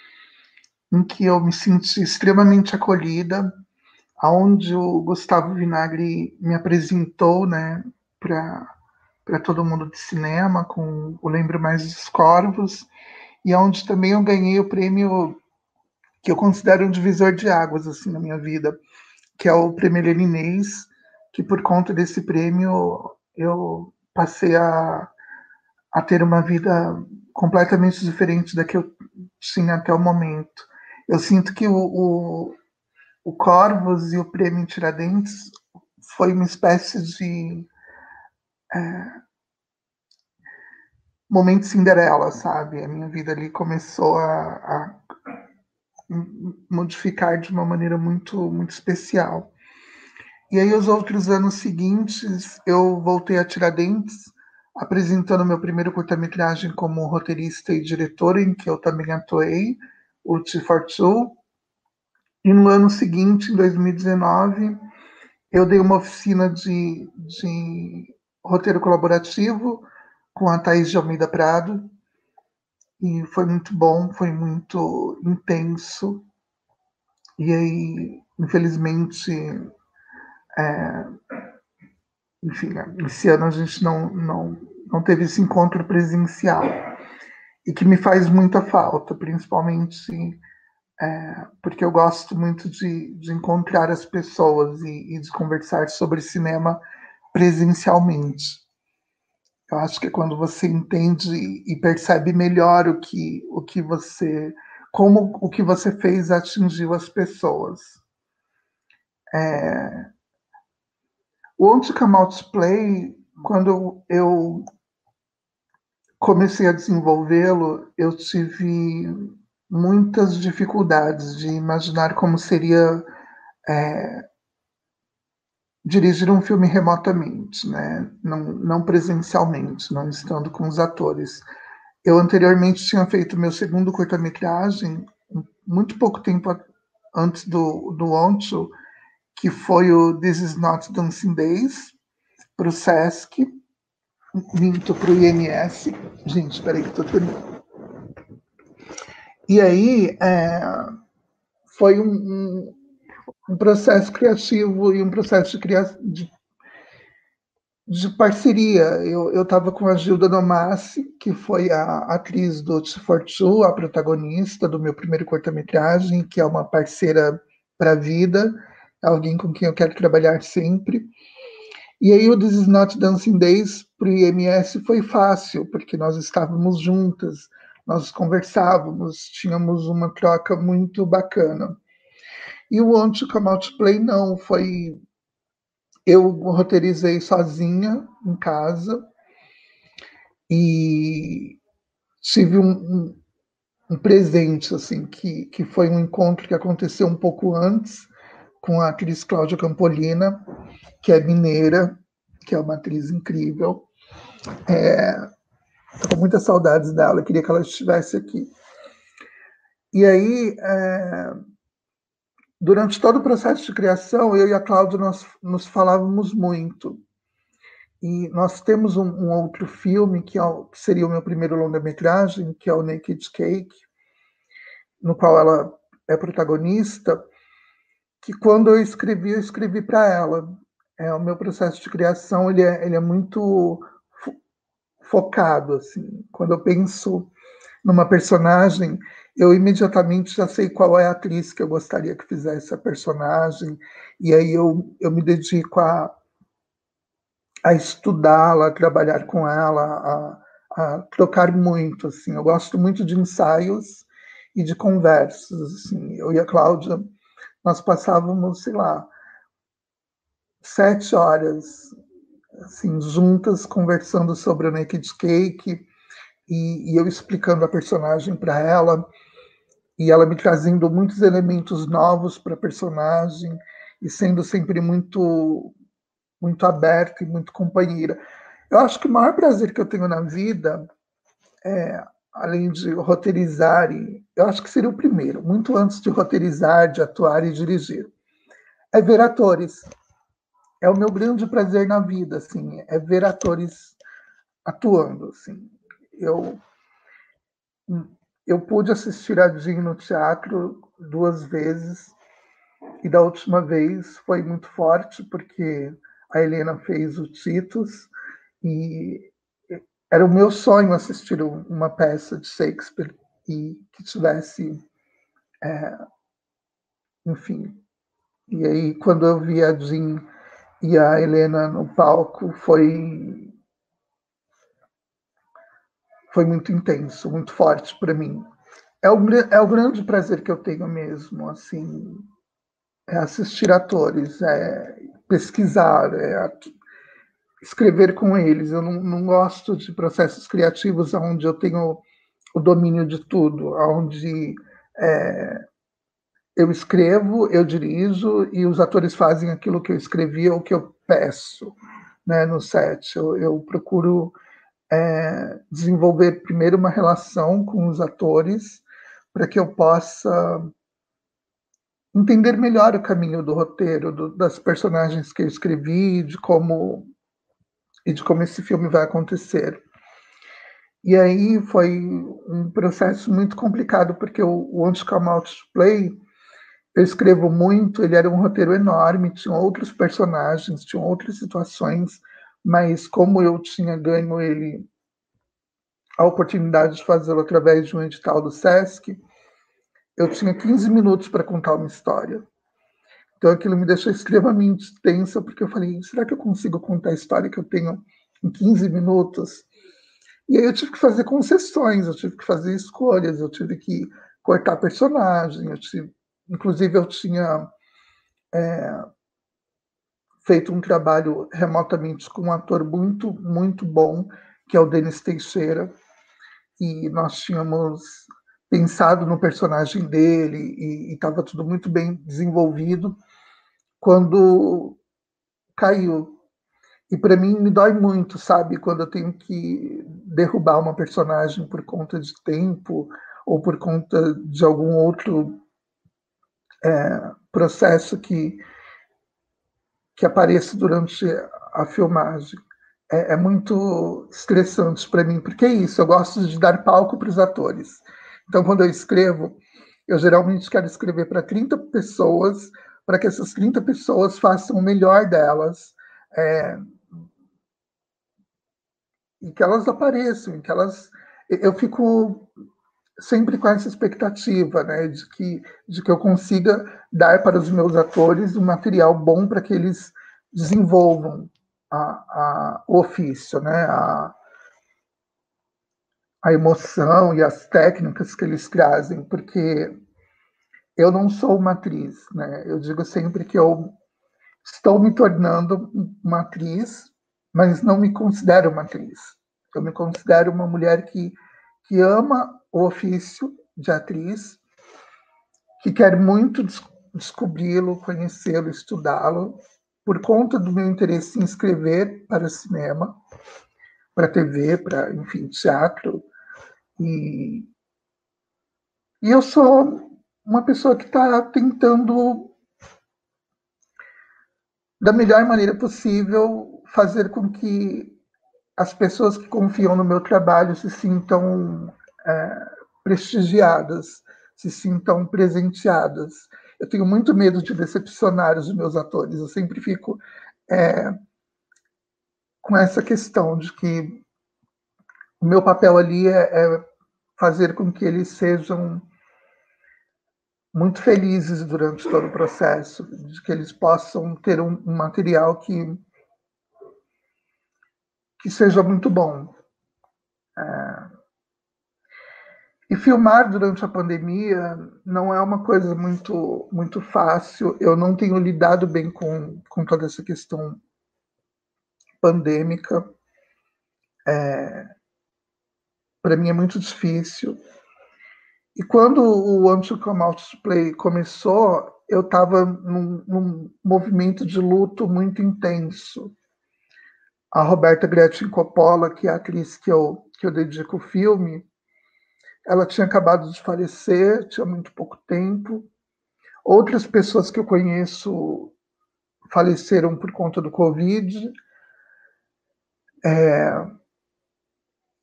em que eu me senti extremamente acolhida, aonde o Gustavo Vinagre me apresentou né, para todo mundo de cinema, com o Lembro Mais dos Corvos, e onde também eu ganhei o prêmio que eu considero um divisor de águas assim na minha vida, que é o prêmio Leninês, que por conta desse prêmio eu passei a, a ter uma vida completamente diferente da que eu tinha até o momento. Eu sinto que o, o Corvos e o Prêmio Tiradentes foi uma espécie de é, momento Cinderela, sabe? A minha vida ali começou a, a modificar de uma maneira muito, muito especial. E aí, os outros anos seguintes, eu voltei a Tiradentes, apresentando meu primeiro curta-metragem como roteirista e diretora, em que eu também atuei, o T for Two. E no ano seguinte, em 2019, eu dei uma oficina de, de roteiro colaborativo com a Thaís de Almeida Prado. E foi muito bom, foi muito intenso. E aí, infelizmente, é, enfim, esse ano a gente não, não, não teve esse encontro presencial. E que me faz muita falta, principalmente é, porque eu gosto muito de, de encontrar as pessoas e, e de conversar sobre cinema presencialmente. Eu acho que é quando você entende e percebe melhor o que, o que você, como o que você fez atingiu as pessoas. É... O On to Come Out Play, quando eu comecei a desenvolvê-lo, eu tive muitas dificuldades de imaginar como seria é, dirigir um filme remotamente, né? não, não presencialmente, não estando com os atores. Eu anteriormente tinha feito meu segundo curta-metragem, muito pouco tempo antes do, do Oncho, que foi o This Is Not Dancing Days, para o Sesc, minto para o INS. Gente, espera aí que estou terminando. E aí, é, foi um, um processo criativo e um processo de, de, de parceria. Eu estava com a Gilda Domassi, que foi a atriz do T42, a protagonista do meu primeiro curta-metragem, que é uma parceira para a vida, alguém com quem eu quero trabalhar sempre. E aí o This Is Not Dancing Days para o IMS foi fácil, porque nós estávamos juntas. Nós conversávamos, tínhamos uma troca muito bacana. E o to Come Play não, foi. Eu roteirizei sozinha em casa e tive um, um, um presente, assim, que, que foi um encontro que aconteceu um pouco antes com a atriz Cláudia Campolina, que é mineira, que é uma atriz incrível. É, Estou com muitas saudades dela, queria que ela estivesse aqui. E aí, é, durante todo o processo de criação, eu e a Cláudia nós nos falávamos muito. E nós temos um, um outro filme que, é que, seria o meu primeiro longa-metragem, que é o Naked Cake, no qual ela é protagonista, que quando eu escrevi, eu escrevi para ela. É, o meu processo de criação ele é, ele é muito focado. Assim. Quando eu penso numa personagem, eu imediatamente já sei qual é a atriz que eu gostaria que fizesse a personagem, e aí eu, eu me dedico a, a estudá-la, a trabalhar com ela, a, a trocar muito. Assim. Eu gosto muito de ensaios e de conversas. Assim. Eu e a Cláudia, nós passávamos, sei lá, sete horas assim, juntas conversando sobre o Naked Cake e, e eu explicando a personagem para ela e ela me trazendo muitos elementos novos para a personagem e sendo sempre muito muito aberta e muito companheira. Eu acho que o maior prazer que eu tenho na vida é, além de roteirizar, e eu acho que seria o primeiro, muito antes de roteirizar, de atuar e dirigir, é ver atores é o meu grande prazer na vida, assim, é ver atores atuando, assim. Eu eu pude assistir a Jean no teatro duas vezes e da última vez foi muito forte porque a Helena fez o Titus e era o meu sonho assistir uma peça de Shakespeare e que tivesse, é, enfim. E aí quando eu vi a Jean e a Helena no palco foi foi muito intenso, muito forte para mim. É o, é o grande prazer que eu tenho mesmo, assim, é assistir atores, é pesquisar, é escrever com eles. Eu não, não gosto de processos criativos onde eu tenho o domínio de tudo, onde é, eu escrevo, eu dirijo e os atores fazem aquilo que eu escrevi ou que eu peço né, no set. Eu, eu procuro é, desenvolver primeiro uma relação com os atores para que eu possa entender melhor o caminho do roteiro, do, das personagens que eu escrevi, de como e de como esse filme vai acontecer. E aí foi um processo muito complicado, porque o, o Once Come Out Play eu escrevo muito, ele era um roteiro enorme, tinha outros personagens, tinha outras situações, mas como eu tinha ganho ele a oportunidade de fazê-lo através de um edital do SESC, eu tinha 15 minutos para contar uma história. Então aquilo me deixou extremamente tensa, porque eu falei, será que eu consigo contar a história que eu tenho em 15 minutos? E aí eu tive que fazer concessões, eu tive que fazer escolhas, eu tive que cortar personagem, eu tive Inclusive, eu tinha é, feito um trabalho remotamente com um ator muito, muito bom, que é o Denis Teixeira, e nós tínhamos pensado no personagem dele e estava tudo muito bem desenvolvido quando caiu. E para mim me dói muito, sabe, quando eu tenho que derrubar uma personagem por conta de tempo ou por conta de algum outro é, processo que, que apareça durante a filmagem. É, é muito estressante para mim, porque é isso, eu gosto de dar palco para os atores. Então, quando eu escrevo, eu geralmente quero escrever para 30 pessoas, para que essas 30 pessoas façam o melhor delas. É, e que elas apareçam, que elas. Eu fico sempre com essa expectativa, né, de que, de que eu consiga dar para os meus atores um material bom para que eles desenvolvam a, a, o ofício, né, a, a emoção e as técnicas que eles trazem, porque eu não sou uma atriz, né? Eu digo sempre que eu estou me tornando uma atriz, mas não me considero uma atriz. Eu me considero uma mulher que, que ama o ofício de atriz, que quer muito des descobri-lo, conhecê-lo, estudá-lo, por conta do meu interesse em escrever para cinema, para TV, para, enfim, teatro, e, e eu sou uma pessoa que está tentando, da melhor maneira possível, fazer com que as pessoas que confiam no meu trabalho se sintam é, prestigiadas, se sintam presenteadas. Eu tenho muito medo de decepcionar os meus atores. Eu sempre fico é, com essa questão de que o meu papel ali é, é fazer com que eles sejam muito felizes durante todo o processo, de que eles possam ter um, um material que que seja muito bom. É... E filmar durante a pandemia não é uma coisa muito muito fácil. Eu não tenho lidado bem com, com toda essa questão pandêmica. É, para mim é muito difícil. E quando o to Come Out to Play começou, eu estava num, num, movimento de luto muito intenso. A Roberta Gretchen Coppola, que é a atriz que eu, que eu dedico o filme, ela tinha acabado de falecer, tinha muito pouco tempo. Outras pessoas que eu conheço faleceram por conta do Covid. É,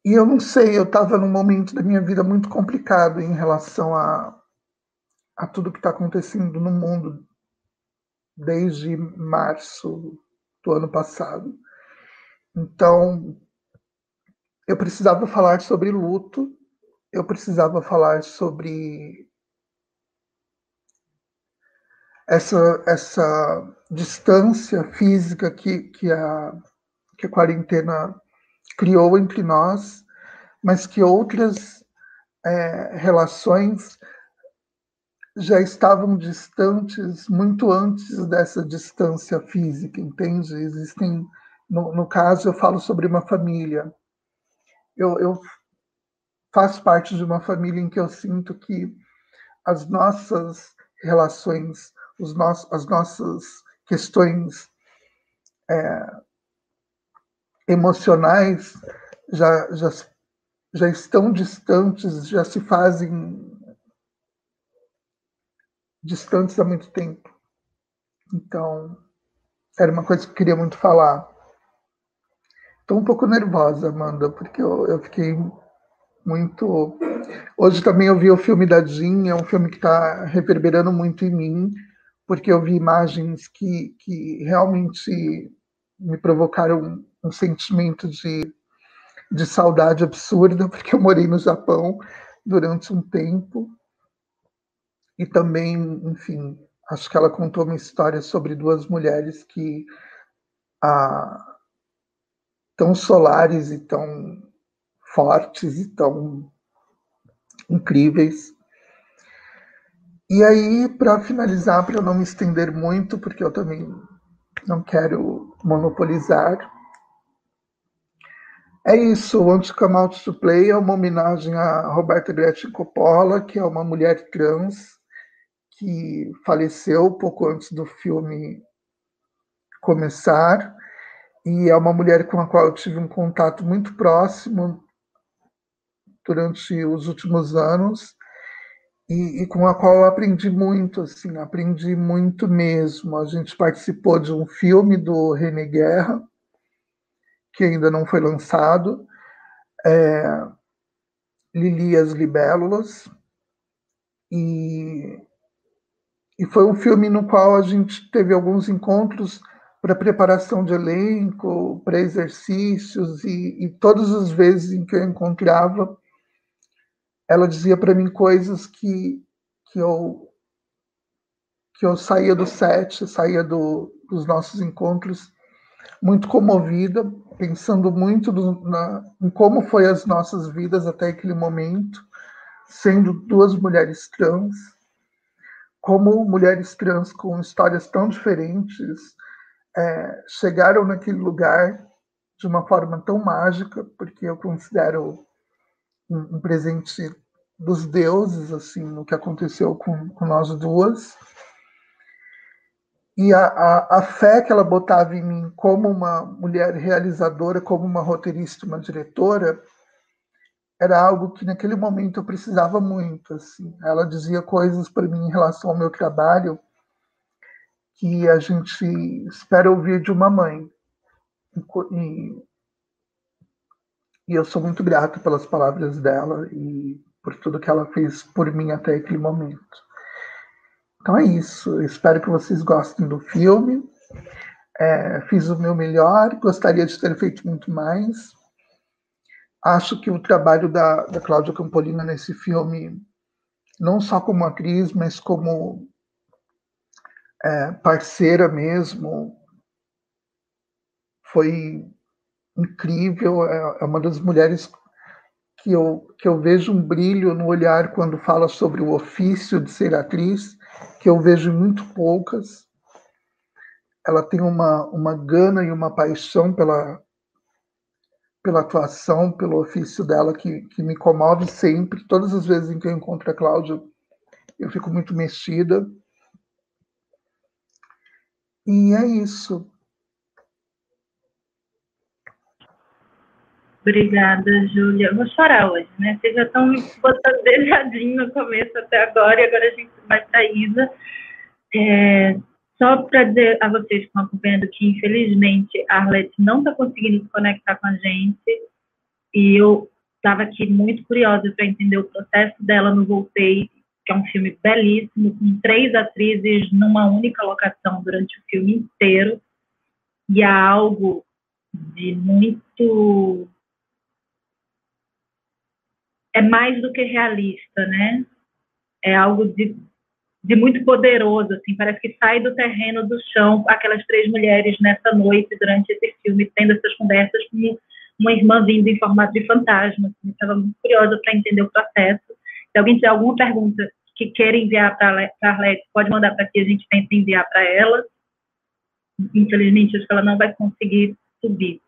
e eu não sei, eu estava num momento da minha vida muito complicado em relação a, a tudo que está acontecendo no mundo desde março do ano passado. Então, eu precisava falar sobre luto, eu precisava falar sobre essa, essa distância física que, que, a, que a quarentena criou entre nós, mas que outras é, relações já estavam distantes muito antes dessa distância física, entende? Existem, no, no caso, eu falo sobre uma família. Eu, eu faço parte de uma família em que eu sinto que as nossas relações, os nossos, as nossas questões é, emocionais já, já, já estão distantes, já se fazem distantes há muito tempo. Então, era uma coisa que eu queria muito falar. Estou um pouco nervosa, Amanda, porque eu, eu fiquei muito. Hoje também eu vi o filme da Jean, é um filme que está reverberando muito em mim, porque eu vi imagens que, que realmente me provocaram um sentimento de, de saudade absurda, [LAUGHS] porque eu morei no Japão durante um tempo. E também, enfim, acho que ela contou uma história sobre duas mulheres que ah, tão solares e tão fortes e tão incríveis. E aí, para finalizar, para eu não me estender muito, porque eu também não quero monopolizar, é isso, o Antes Out to Play é uma homenagem a Roberta Gretchen Coppola, que é uma mulher trans que faleceu pouco antes do filme começar, e é uma mulher com a qual eu tive um contato muito próximo durante os últimos anos e, e, com a qual eu aprendi muito, assim, aprendi muito mesmo. A gente participou de um filme do René Guerra, que ainda não foi lançado, é, Lili as Libélulas, e, e foi um filme no qual a gente teve alguns encontros para preparação de elenco, para exercícios, e, e todas as vezes em que eu encontrava, ela dizia para mim coisas que, que eu que eu saía do set, saía do, dos nossos encontros muito comovida, pensando muito do, na, em como foi as nossas vidas até aquele momento, sendo duas mulheres trans, como mulheres trans com histórias tão diferentes é, chegaram naquele lugar de uma forma tão mágica, porque eu considero um, um presente dos deuses, assim, no que aconteceu com, com nós duas. E a, a, a, fé que ela botava em mim como uma mulher realizadora, como uma roteirista, uma diretora, era algo que naquele momento eu precisava muito. Assim. Ela dizia coisas para mim em relação ao meu trabalho que a gente espera ouvir de uma mãe. E, e eu sou muito grato pelas palavras dela e por tudo que ela fez por mim até aquele momento. Então é isso. Espero que vocês gostem do filme. É, fiz o meu melhor, gostaria de ter feito muito mais. Acho que o trabalho da, da Cláudia Campolina nesse filme, não só como atriz, mas como é, parceira mesmo, foi incrível. É, é uma das mulheres que eu, que eu vejo um brilho no olhar quando fala sobre o ofício de ser atriz, que eu vejo muito poucas. Ela tem uma, uma gana e uma paixão pela, pela atuação, pelo ofício dela, que, que me comove sempre. Todas as vezes em que eu encontro a Cláudia, eu fico muito mexida. E é isso. Obrigada, Júlia. Vou chorar hoje, né? Vocês já estão me botando beijadinho no começo até agora, e agora a gente vai para a Isa. É, só para dizer a vocês que estão acompanhando que, infelizmente, a Arlete não está conseguindo se conectar com a gente, e eu estava aqui muito curiosa para entender o processo dela no Voltei, que é um filme belíssimo, com três atrizes numa única locação durante o filme inteiro, e há algo de muito é mais do que realista, né? É algo de, de muito poderoso, assim, parece que sai do terreno do chão aquelas três mulheres nessa noite, durante esse filme, tendo essas conversas com uma irmã vindo em formato de fantasma. Assim, estava muito curiosa para entender o processo. Se alguém tiver alguma pergunta que queira enviar para a Arlete, pode mandar para aqui, a gente tenta enviar para ela. Infelizmente, acho que ela não vai conseguir subir.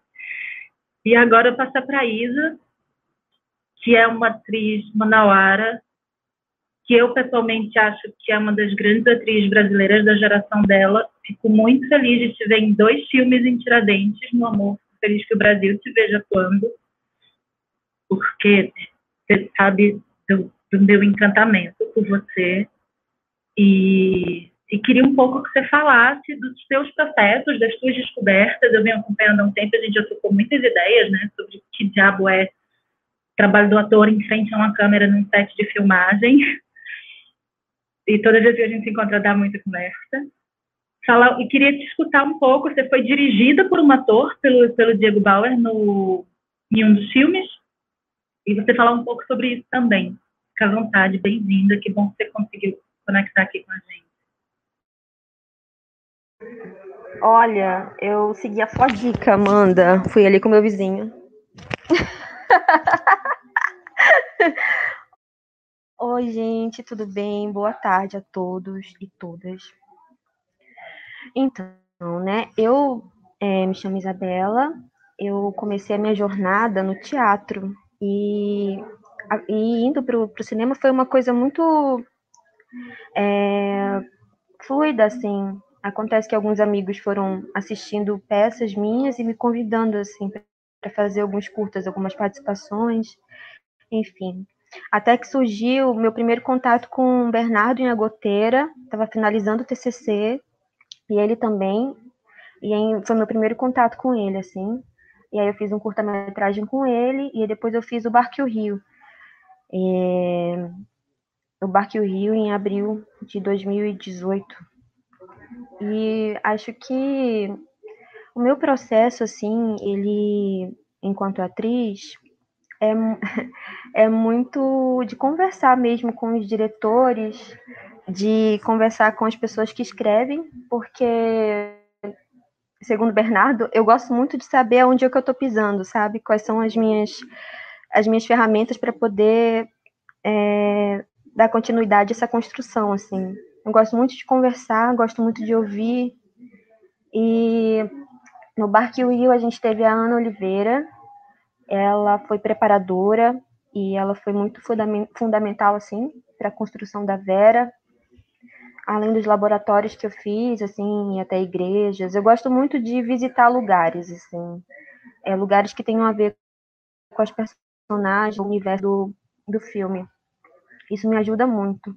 E agora passar para a Isa, que é uma atriz manauara, que eu pessoalmente acho que é uma das grandes atrizes brasileiras da geração dela. Fico muito feliz de te ver em dois filmes em Tiradentes, no Amor. Fico feliz que o Brasil te veja atuando, porque você sabe do, do meu encantamento por você. E, e queria um pouco que você falasse dos seus processos, das suas descobertas. Eu venho acompanhando há um tempo, a gente já trocou muitas ideias né, sobre que diabo é trabalho do ator em frente a uma câmera num set de filmagem. E todas as vezes que a gente se encontra dá muita conversa. E queria te escutar um pouco. Você foi dirigida por um ator, pelo, pelo Diego Bauer, no, em um dos filmes. E você falar um pouco sobre isso também. Fica à vontade, bem-vinda. Que bom que você conseguiu conectar aqui com a gente. Olha, eu segui a sua dica, Amanda. Fui ali com meu vizinho. [LAUGHS] [LAUGHS] Oi, gente, tudo bem? Boa tarde a todos e todas. Então, né, eu é, me chamo Isabela, eu comecei a minha jornada no teatro e, e indo para o cinema foi uma coisa muito é, fluida, assim. Acontece que alguns amigos foram assistindo peças minhas e me convidando, assim, para fazer alguns curtas, algumas participações, enfim. Até que surgiu meu primeiro contato com o Bernardo em Agoteira, estava finalizando o TCC, e ele também, e aí foi meu primeiro contato com ele, assim. E aí eu fiz um curta-metragem com ele, e depois eu fiz o Barque o Rio. É... O Barque o Rio em abril de 2018. E acho que o meu processo, assim, ele, enquanto atriz, é, [LAUGHS] é muito de conversar mesmo com os diretores, de conversar com as pessoas que escrevem, porque segundo Bernardo, eu gosto muito de saber onde é que eu estou pisando, sabe? Quais são as minhas, as minhas ferramentas para poder é, dar continuidade a essa construção, assim. Eu gosto muito de conversar, gosto muito de ouvir. E no Barque Rio a gente teve a Ana Oliveira, ela foi preparadora e ela foi muito fundamental, assim, para a construção da Vera, além dos laboratórios que eu fiz, assim, até igrejas. Eu gosto muito de visitar lugares, assim, é, lugares que tenham a ver com as personagens, o universo do, do filme. Isso me ajuda muito.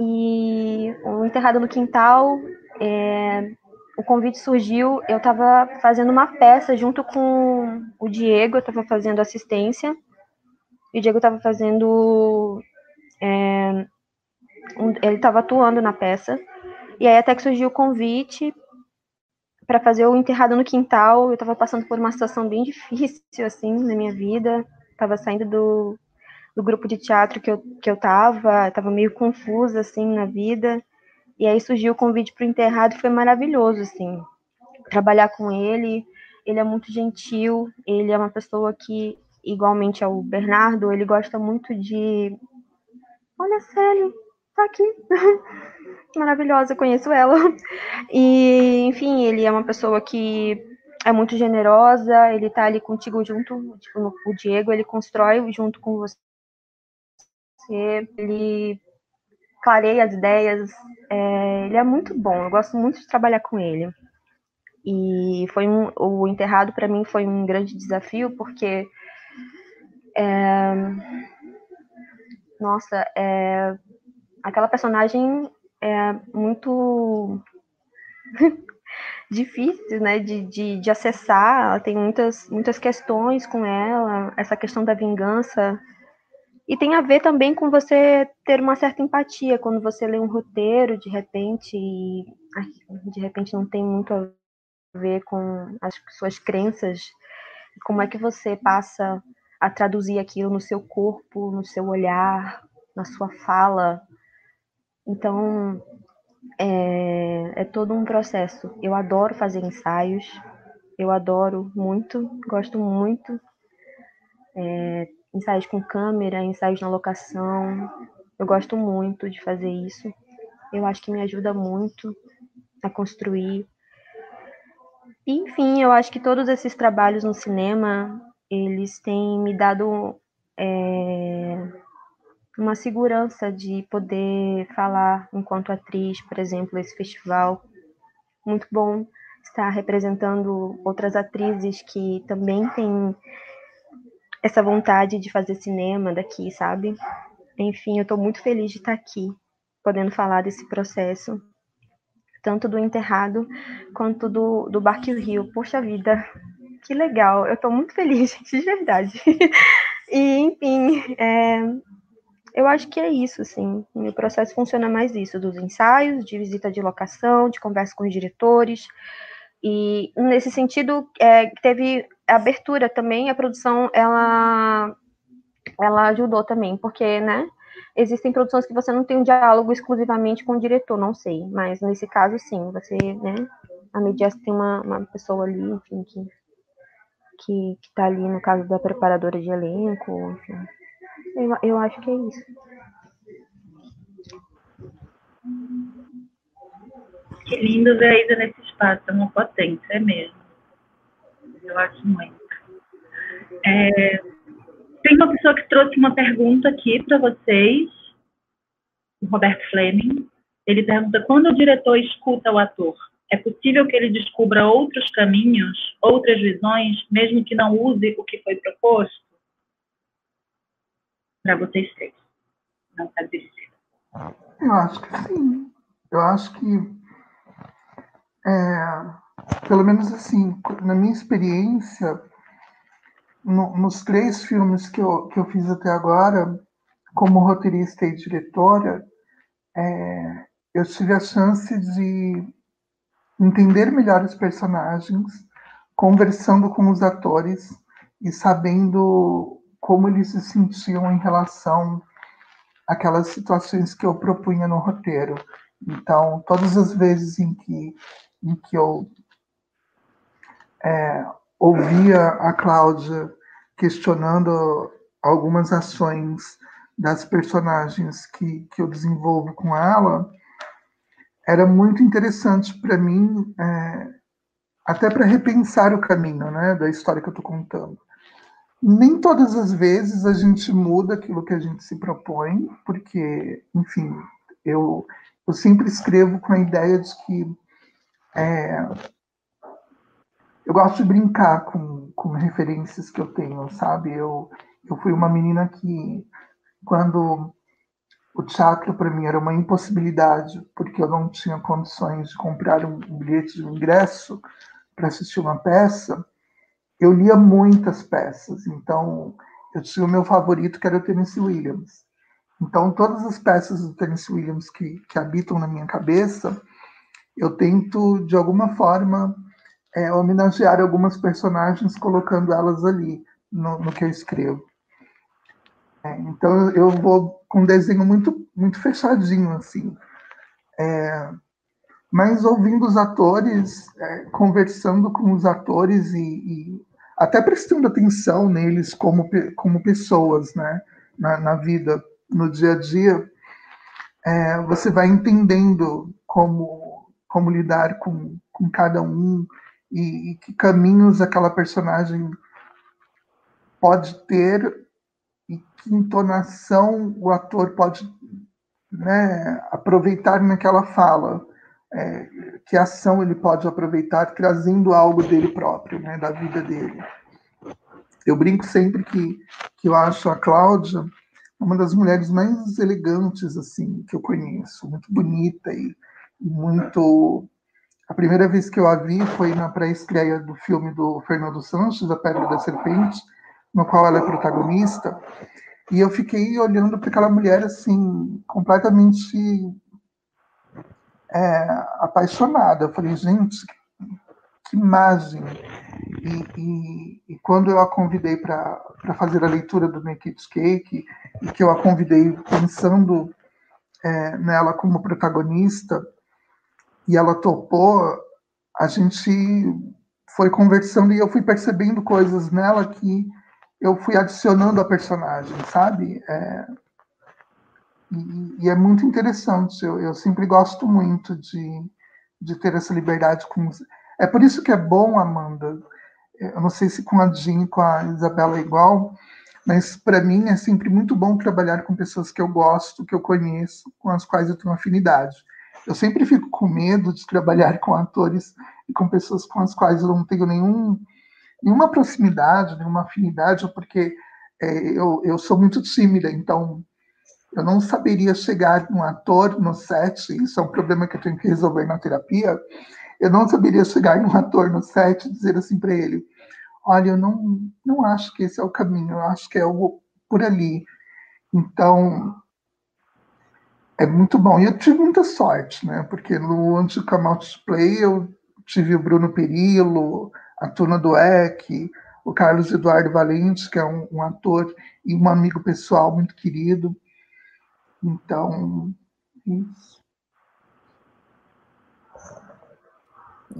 E o Enterrado no Quintal, é, o convite surgiu, eu estava fazendo uma peça junto com o Diego, eu estava fazendo assistência, e o Diego estava fazendo é, um, ele estava atuando na peça. E aí até que surgiu o convite para fazer o enterrado no quintal. Eu estava passando por uma situação bem difícil assim na minha vida. Estava saindo do, do grupo de teatro que eu que eu estava, estava meio confusa assim na vida. E aí surgiu o convite para o enterrado e foi maravilhoso assim. Trabalhar com ele, ele é muito gentil, ele é uma pessoa que igualmente ao Bernardo, ele gosta muito de Olha, Célio, tá aqui. [LAUGHS] Maravilhosa, conheço ela. E, enfim, ele é uma pessoa que é muito generosa, ele tá ali contigo junto, tipo, o Diego, ele constrói junto com você, ele clareia as ideias, é, ele é muito bom, eu gosto muito de trabalhar com ele. E foi um, o enterrado para mim foi um grande desafio, porque é, nossa, é, aquela personagem é muito [LAUGHS] difícil, né, de, de, de, acessar, ela tem muitas, muitas questões com ela, essa questão da vingança, e tem a ver também com você ter uma certa empatia, quando você lê um roteiro, de repente, e de repente não tem muito a ver com as suas crenças, como é que você passa a traduzir aquilo no seu corpo, no seu olhar, na sua fala, então, é, é todo um processo. Eu adoro fazer ensaios, eu adoro muito, gosto muito. É, ensaios com câmera, ensaios na locação. Eu gosto muito de fazer isso. Eu acho que me ajuda muito a construir. Enfim, eu acho que todos esses trabalhos no cinema, eles têm me dado é, uma segurança de poder falar enquanto atriz, por exemplo, esse festival. Muito bom estar representando outras atrizes que também têm essa vontade de fazer cinema daqui, sabe? Enfim, eu estou muito feliz de estar aqui, podendo falar desse processo, tanto do enterrado quanto do, do Barque Rio. Poxa vida, que legal! Eu estou muito feliz, gente, [LAUGHS] de verdade. e, enfim, é, eu acho que é isso, assim. Meu processo funciona mais isso, dos ensaios, de visita de locação, de conversa com os diretores. E nesse sentido, é, teve abertura também, a produção, ela, ela ajudou também, porque, né, existem produções que você não tem um diálogo exclusivamente com o diretor, não sei, mas nesse caso, sim, você, né, a mediação tem uma, uma pessoa ali, enfim, que, que, que tá ali, no caso da preparadora de elenco, enfim, eu, eu acho que é isso. Que lindo ver a nesse espaço, é uma potência, é mesmo. Eu acho muito. É, tem uma pessoa que trouxe uma pergunta aqui para vocês, o Roberto Fleming. Ele pergunta: quando o diretor escuta o ator, é possível que ele descubra outros caminhos, outras visões, mesmo que não use o que foi proposto? para vocês três? Não está decidido. Eu acho que sim. Eu acho que, é, pelo menos assim, na minha experiência, no, nos três filmes que eu, que eu fiz até agora, como roteirista e diretora, é, eu tive a chance de entender melhor os personagens, conversando com os atores e sabendo como eles se sentiam em relação àquelas situações que eu propunha no roteiro. Então, todas as vezes em que em que eu é, ouvia a Cláudia questionando algumas ações das personagens que, que eu desenvolvo com ela, era muito interessante para mim, é, até para repensar o caminho né, da história que eu estou contando. Nem todas as vezes a gente muda aquilo que a gente se propõe, porque, enfim, eu, eu sempre escrevo com a ideia de que é, eu gosto de brincar com, com referências que eu tenho, sabe? Eu, eu fui uma menina que, quando o teatro para mim era uma impossibilidade, porque eu não tinha condições de comprar um bilhete de ingresso para assistir uma peça, eu lia muitas peças, então eu tinha o meu favorito que era o Tennessee Williams. Então todas as peças do Tennessee Williams que, que habitam na minha cabeça, eu tento de alguma forma é, homenagear algumas personagens colocando elas ali no, no que eu escrevo. É, então eu vou com um desenho muito muito fechadinho assim. É, mas ouvindo os atores, é, conversando com os atores e, e, até prestando atenção neles como, como pessoas, né? Na, na vida, no dia a dia, é, você vai entendendo como, como lidar com, com cada um e, e que caminhos aquela personagem pode ter e que entonação o ator pode né, aproveitar naquela fala, é, que ação ele pode aproveitar trazendo algo dele próprio, né, da vida dele. Eu brinco sempre que, que eu acho a Cláudia uma das mulheres mais elegantes assim que eu conheço, muito bonita e, e muito. A primeira vez que eu a vi foi na pré-estreia do filme do Fernando Santos, A Pedra da Serpente, no qual ela é protagonista. E eu fiquei olhando para aquela mulher assim, completamente é, apaixonada. Eu falei, gente, que imagem! E, e, e quando eu a convidei para fazer a leitura do Naked Cake, e que eu a convidei pensando é, nela como protagonista, e ela topou, a gente foi conversando e eu fui percebendo coisas nela que eu fui adicionando a personagem, sabe? É, e, e, é muito interessante. Eu, eu, sempre gosto muito de, de ter essa liberdade com. É por isso que é bom, Amanda. Eu não sei se com a Jean, com a Isabela é igual, mas para mim é sempre muito bom trabalhar com pessoas que eu gosto, que eu conheço, com as quais eu tenho afinidade. Eu sempre fico com medo de trabalhar com atores e com pessoas com as quais eu não tenho nenhum nenhuma proximidade, nenhuma afinidade, porque é, eu, eu sou muito tímida, então eu não saberia chegar num ator no set, isso é um problema que eu tenho que resolver na terapia, eu não saberia chegar num ator no set e dizer assim para ele, olha, eu não, não acho que esse é o caminho, eu acho que é o, por ali. Então, é muito bom. E eu tive muita sorte, né? Porque no Antes Come Out Play eu tive o Bruno Perillo, a Tuna Dueck, o Carlos Eduardo Valente, que é um, um, ator e um amigo pessoal muito querido. Então, isso.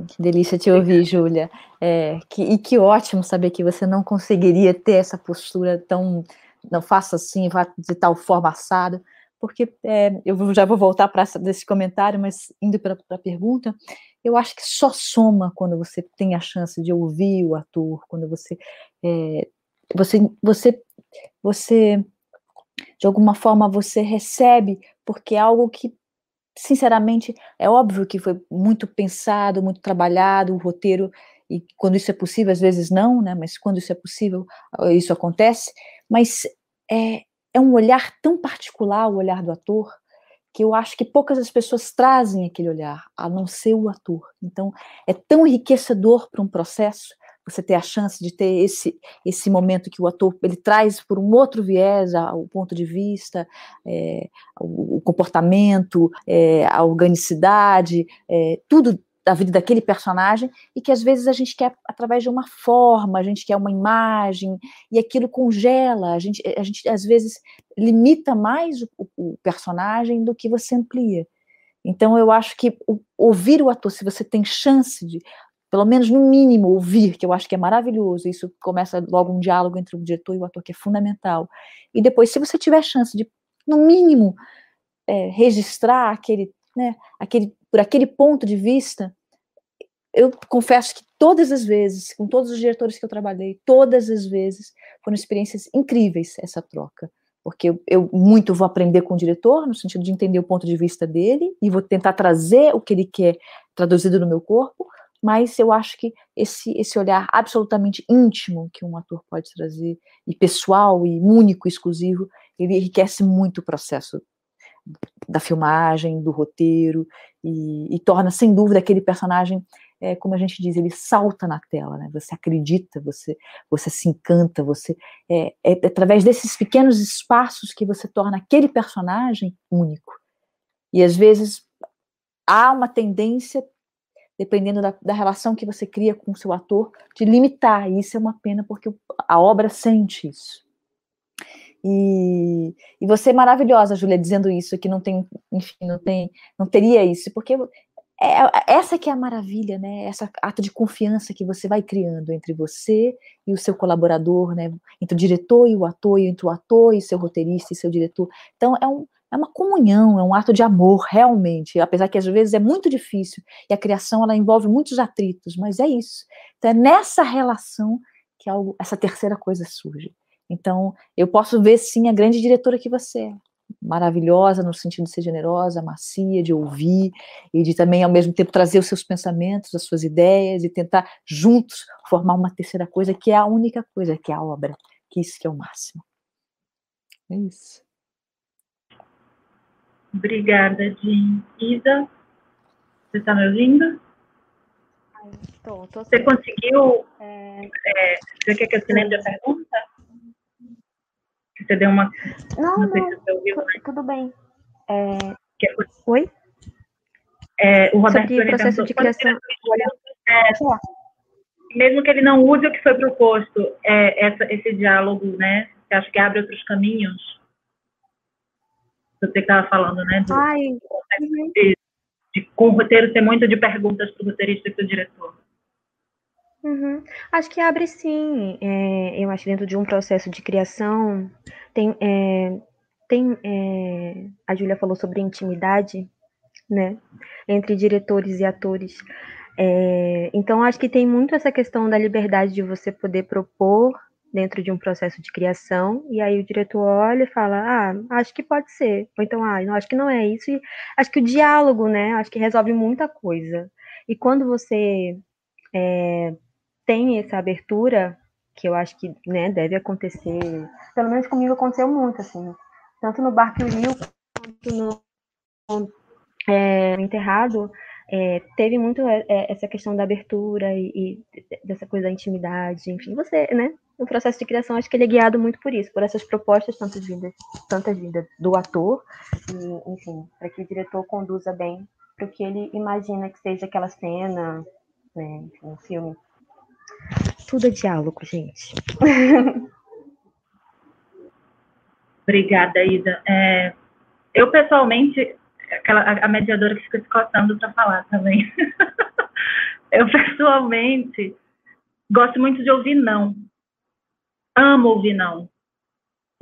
Que delícia te ouvir, Júlia. É, que, e que ótimo saber que você não conseguiria ter essa postura tão. Não faça assim, vá de tal forma assado, porque é, eu já vou voltar para esse comentário, mas indo para a pergunta, eu acho que só soma quando você tem a chance de ouvir o ator, quando você é, você você você de alguma forma você recebe porque é algo que sinceramente é óbvio que foi muito pensado, muito trabalhado, o roteiro e quando isso é possível, às vezes não, né? Mas quando isso é possível, isso acontece. Mas é, é um olhar tão particular, o olhar do ator, que eu acho que poucas as pessoas trazem aquele olhar, a não ser o ator. Então, é tão enriquecedor para um processo você ter a chance de ter esse esse momento que o ator ele traz por um outro viés o ponto de vista, é, o, comportamento, é, a organicidade, é, tudo da vida daquele personagem e que às vezes a gente quer através de uma forma, a gente quer uma imagem e aquilo congela, a gente, a gente às vezes limita mais o, o personagem do que você amplia. Então, eu acho que o, ouvir o ator, se você tem chance de, pelo menos no mínimo, ouvir, que eu acho que é maravilhoso, isso começa logo um diálogo entre o diretor e o ator, que é fundamental. E depois, se você tiver chance de, no mínimo, é, registrar aquele, né, aquele, por aquele ponto de vista, eu confesso que todas as vezes, com todos os diretores que eu trabalhei, todas as vezes, foram experiências incríveis essa troca. Porque eu, eu, muito vou aprender com o diretor, no sentido de entender o ponto de vista dele, e vou tentar trazer o que ele quer traduzido no meu corpo, mas eu acho que esse, esse olhar absolutamente íntimo que um ator pode trazer, e pessoal, e único, exclusivo, ele enriquece muito o processo da filmagem, do roteiro, e, e torna, sem dúvida, aquele personagem é, como a gente diz, ele salta na tela, né? Você acredita, você, você se encanta, você é, é, é através desses pequenos espaços que você torna aquele personagem único. E às vezes há uma tendência, dependendo da, da relação que você cria com o seu ator, de limitar. E isso é uma pena porque a obra sente isso. E, e você é maravilhosa, Júlia, dizendo isso, que não tem, enfim, não tem, não teria isso, porque é, essa que é a maravilha, né? Essa ato de confiança que você vai criando entre você e o seu colaborador, né? Entre o diretor e o ator, e entre o ator e seu roteirista e seu diretor. Então é, um, é uma comunhão, é um ato de amor, realmente. Apesar que às vezes é muito difícil e a criação ela envolve muitos atritos, mas é isso. Então é nessa relação que algo, essa terceira coisa surge. Então eu posso ver sim a grande diretora que você é maravilhosa no sentido de ser generosa, macia, de ouvir e de também ao mesmo tempo trazer os seus pensamentos, as suas ideias e tentar juntos formar uma terceira coisa que é a única coisa, que é a obra, que isso que é o máximo. É isso. Obrigada, Jean. Isa, você está me ouvindo? Estou, estou. Você conseguiu? É... É, você quer que eu te lembre a pergunta? Você deu uma. Não, não, não se ouviu, né? tudo bem. É... Oi? É, o Roberto Sobre processo de criação. É, mesmo que ele não use o que foi proposto, é, essa, esse diálogo, né? Você acha que abre outros caminhos? Você estava falando, né? Do, Ai, de, de, com o roteiro ter muito de perguntas para o roteirista e para o diretor. Uhum. Acho que abre sim. É, eu acho dentro de um processo de criação tem, é, tem é, a Júlia falou sobre intimidade, né, entre diretores e atores. É, então acho que tem muito essa questão da liberdade de você poder propor dentro de um processo de criação e aí o diretor olha e fala, ah, acho que pode ser, ou então, ah, não, acho que não é isso. E acho que o diálogo, né, acho que resolve muita coisa. E quando você é, tem essa abertura, que eu acho que né, deve acontecer, pelo menos comigo aconteceu muito, assim, tanto no Barco Rio quanto no é, Enterrado, é, teve muito é, é, essa questão da abertura e, e, dessa coisa da intimidade, enfim, você, né, o processo de criação acho que ele é guiado muito por isso, por essas propostas tantas vindas, tantas vindas do ator, e, enfim, para que o diretor conduza bem para o que ele imagina que seja aquela cena, né, enfim, um filme tudo é diálogo, gente. [LAUGHS] Obrigada, Ida. É, eu, pessoalmente, aquela, a mediadora que fica se coçando para falar também. [LAUGHS] eu, pessoalmente, gosto muito de ouvir não. Amo ouvir não.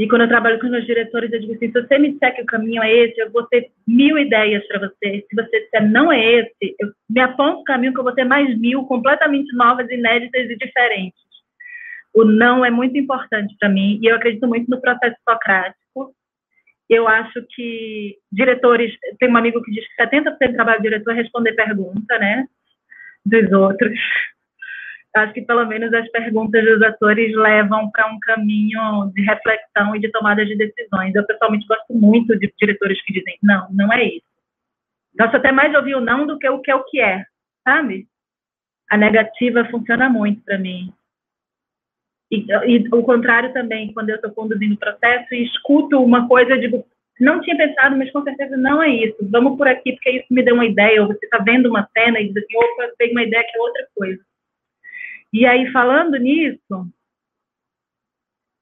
E quando eu trabalho com meus diretores, eu digo assim: se você me disser que o caminho é esse, eu vou ter mil ideias para você. Se você disser não é esse, eu me aponto o caminho que eu vou ter mais mil, completamente novas, inéditas e diferentes. O não é muito importante para mim e eu acredito muito no processo socrático. Eu acho que diretores, tem um amigo que diz que 70% do trabalho do diretor é responder pergunta, né, dos outros acho que pelo menos as perguntas dos atores levam para um caminho de reflexão e de tomada de decisões. Eu pessoalmente gosto muito de diretores que dizem não, não é isso. Gosto até mais de ouvir o não do que o que é o que é, sabe? A negativa funciona muito para mim. E, e, o contrário também, quando eu estou conduzindo o processo e escuto uma coisa, eu digo, não tinha pensado, mas com certeza não é isso. Vamos por aqui, porque isso me deu uma ideia, ou você está vendo uma cena e diz assim, opa, tenho uma ideia que é outra coisa. E aí, falando nisso,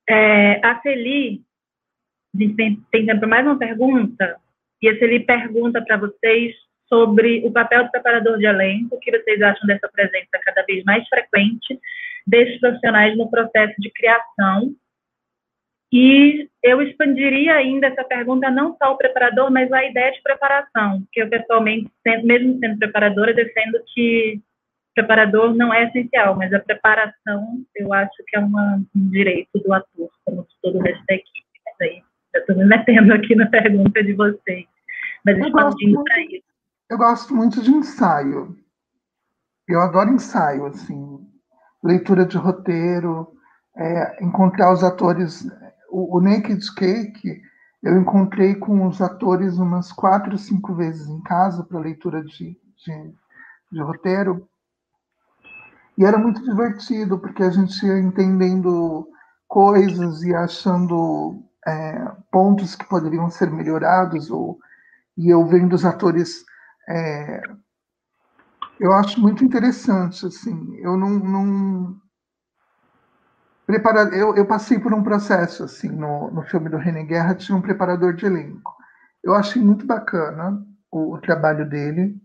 é, a Celi, a gente tem, tem tempo para mais uma pergunta, e a Celi pergunta para vocês sobre o papel do preparador de elenco, o que vocês acham dessa presença cada vez mais frequente desses profissionais no processo de criação. E eu expandiria ainda essa pergunta não só ao preparador, mas à ideia de preparação, que eu pessoalmente, mesmo sendo preparadora, defendo que preparador não é essencial, mas a preparação eu acho que é uma, um direito do ator, como todo o resto da equipe. Mas aí, eu estou me metendo aqui na [LAUGHS] pergunta de vocês, mas expandindo para isso. Eu gosto muito de ensaio. Eu adoro ensaio, assim, leitura de roteiro, é, encontrar os atores. O, o, Naked Cake eu encontrei com os atores umas quatro, cinco vezes em casa para leitura de, de, de roteiro. E era muito divertido, porque a gente ia entendendo coisas e achando é, pontos que poderiam ser melhorados, ou, e eu vendo os atores. É, eu acho muito interessante, assim, eu não. não prepara, eu, eu passei por um processo, assim, no, no filme do René Guerra, tinha um preparador de elenco. Eu achei muito bacana o, o trabalho dele,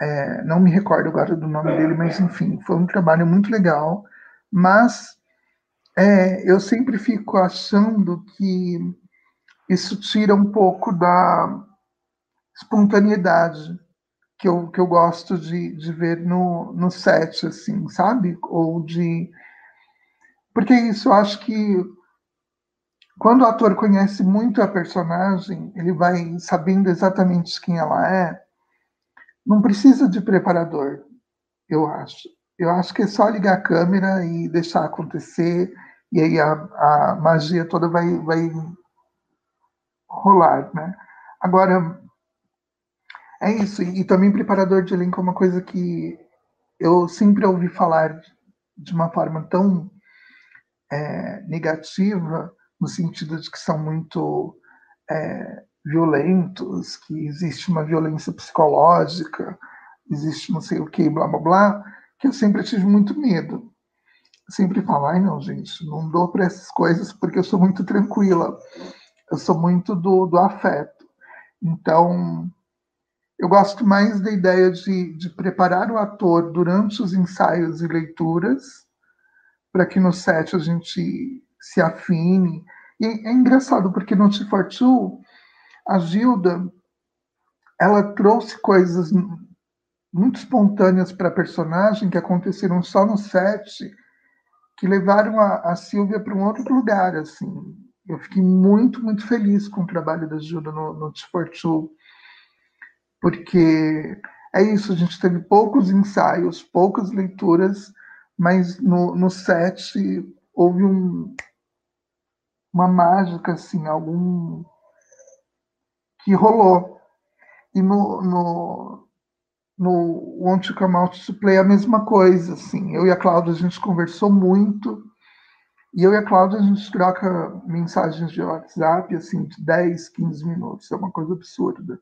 é, não me recordo agora do nome dele, mas enfim, foi um trabalho muito legal. Mas é, eu sempre fico achando que isso tira um pouco da espontaneidade que eu, que eu gosto de, de ver no, no set, assim, sabe? Ou de. Porque isso, eu acho que quando o ator conhece muito a personagem, ele vai sabendo exatamente quem ela é, não precisa de preparador, eu acho. Eu acho que é só ligar a câmera e deixar acontecer, e aí a, a magia toda vai, vai rolar, né? Agora, é isso. E, e também preparador de elenco é uma coisa que eu sempre ouvi falar de uma forma tão é, negativa, no sentido de que são muito é, violentos, que existe uma violência psicológica, existe não sei o que, blá blá blá, que eu sempre tive muito medo. Sempre falo, ai não, gente, não dou para essas coisas porque eu sou muito tranquila, eu sou muito do, do afeto. Então, eu gosto mais da ideia de, de preparar o ator durante os ensaios e leituras, para que no set a gente se afine. E é engraçado, porque no T for Two, a Gilda ela trouxe coisas muito espontâneas para a personagem que aconteceram só no set que levaram a, a Silvia para um outro lugar assim. Eu fiquei muito muito feliz com o trabalho da Gilda no, no Two, porque é isso a gente teve poucos ensaios poucas leituras mas no, no set houve um, uma mágica assim algum que rolou. E no, no, no Want to Come Out to Play a mesma coisa, assim. Eu e a Cláudia, a gente conversou muito, e eu e a Cláudia, a gente troca mensagens de WhatsApp, assim, de 10, 15 minutos, é uma coisa absurda.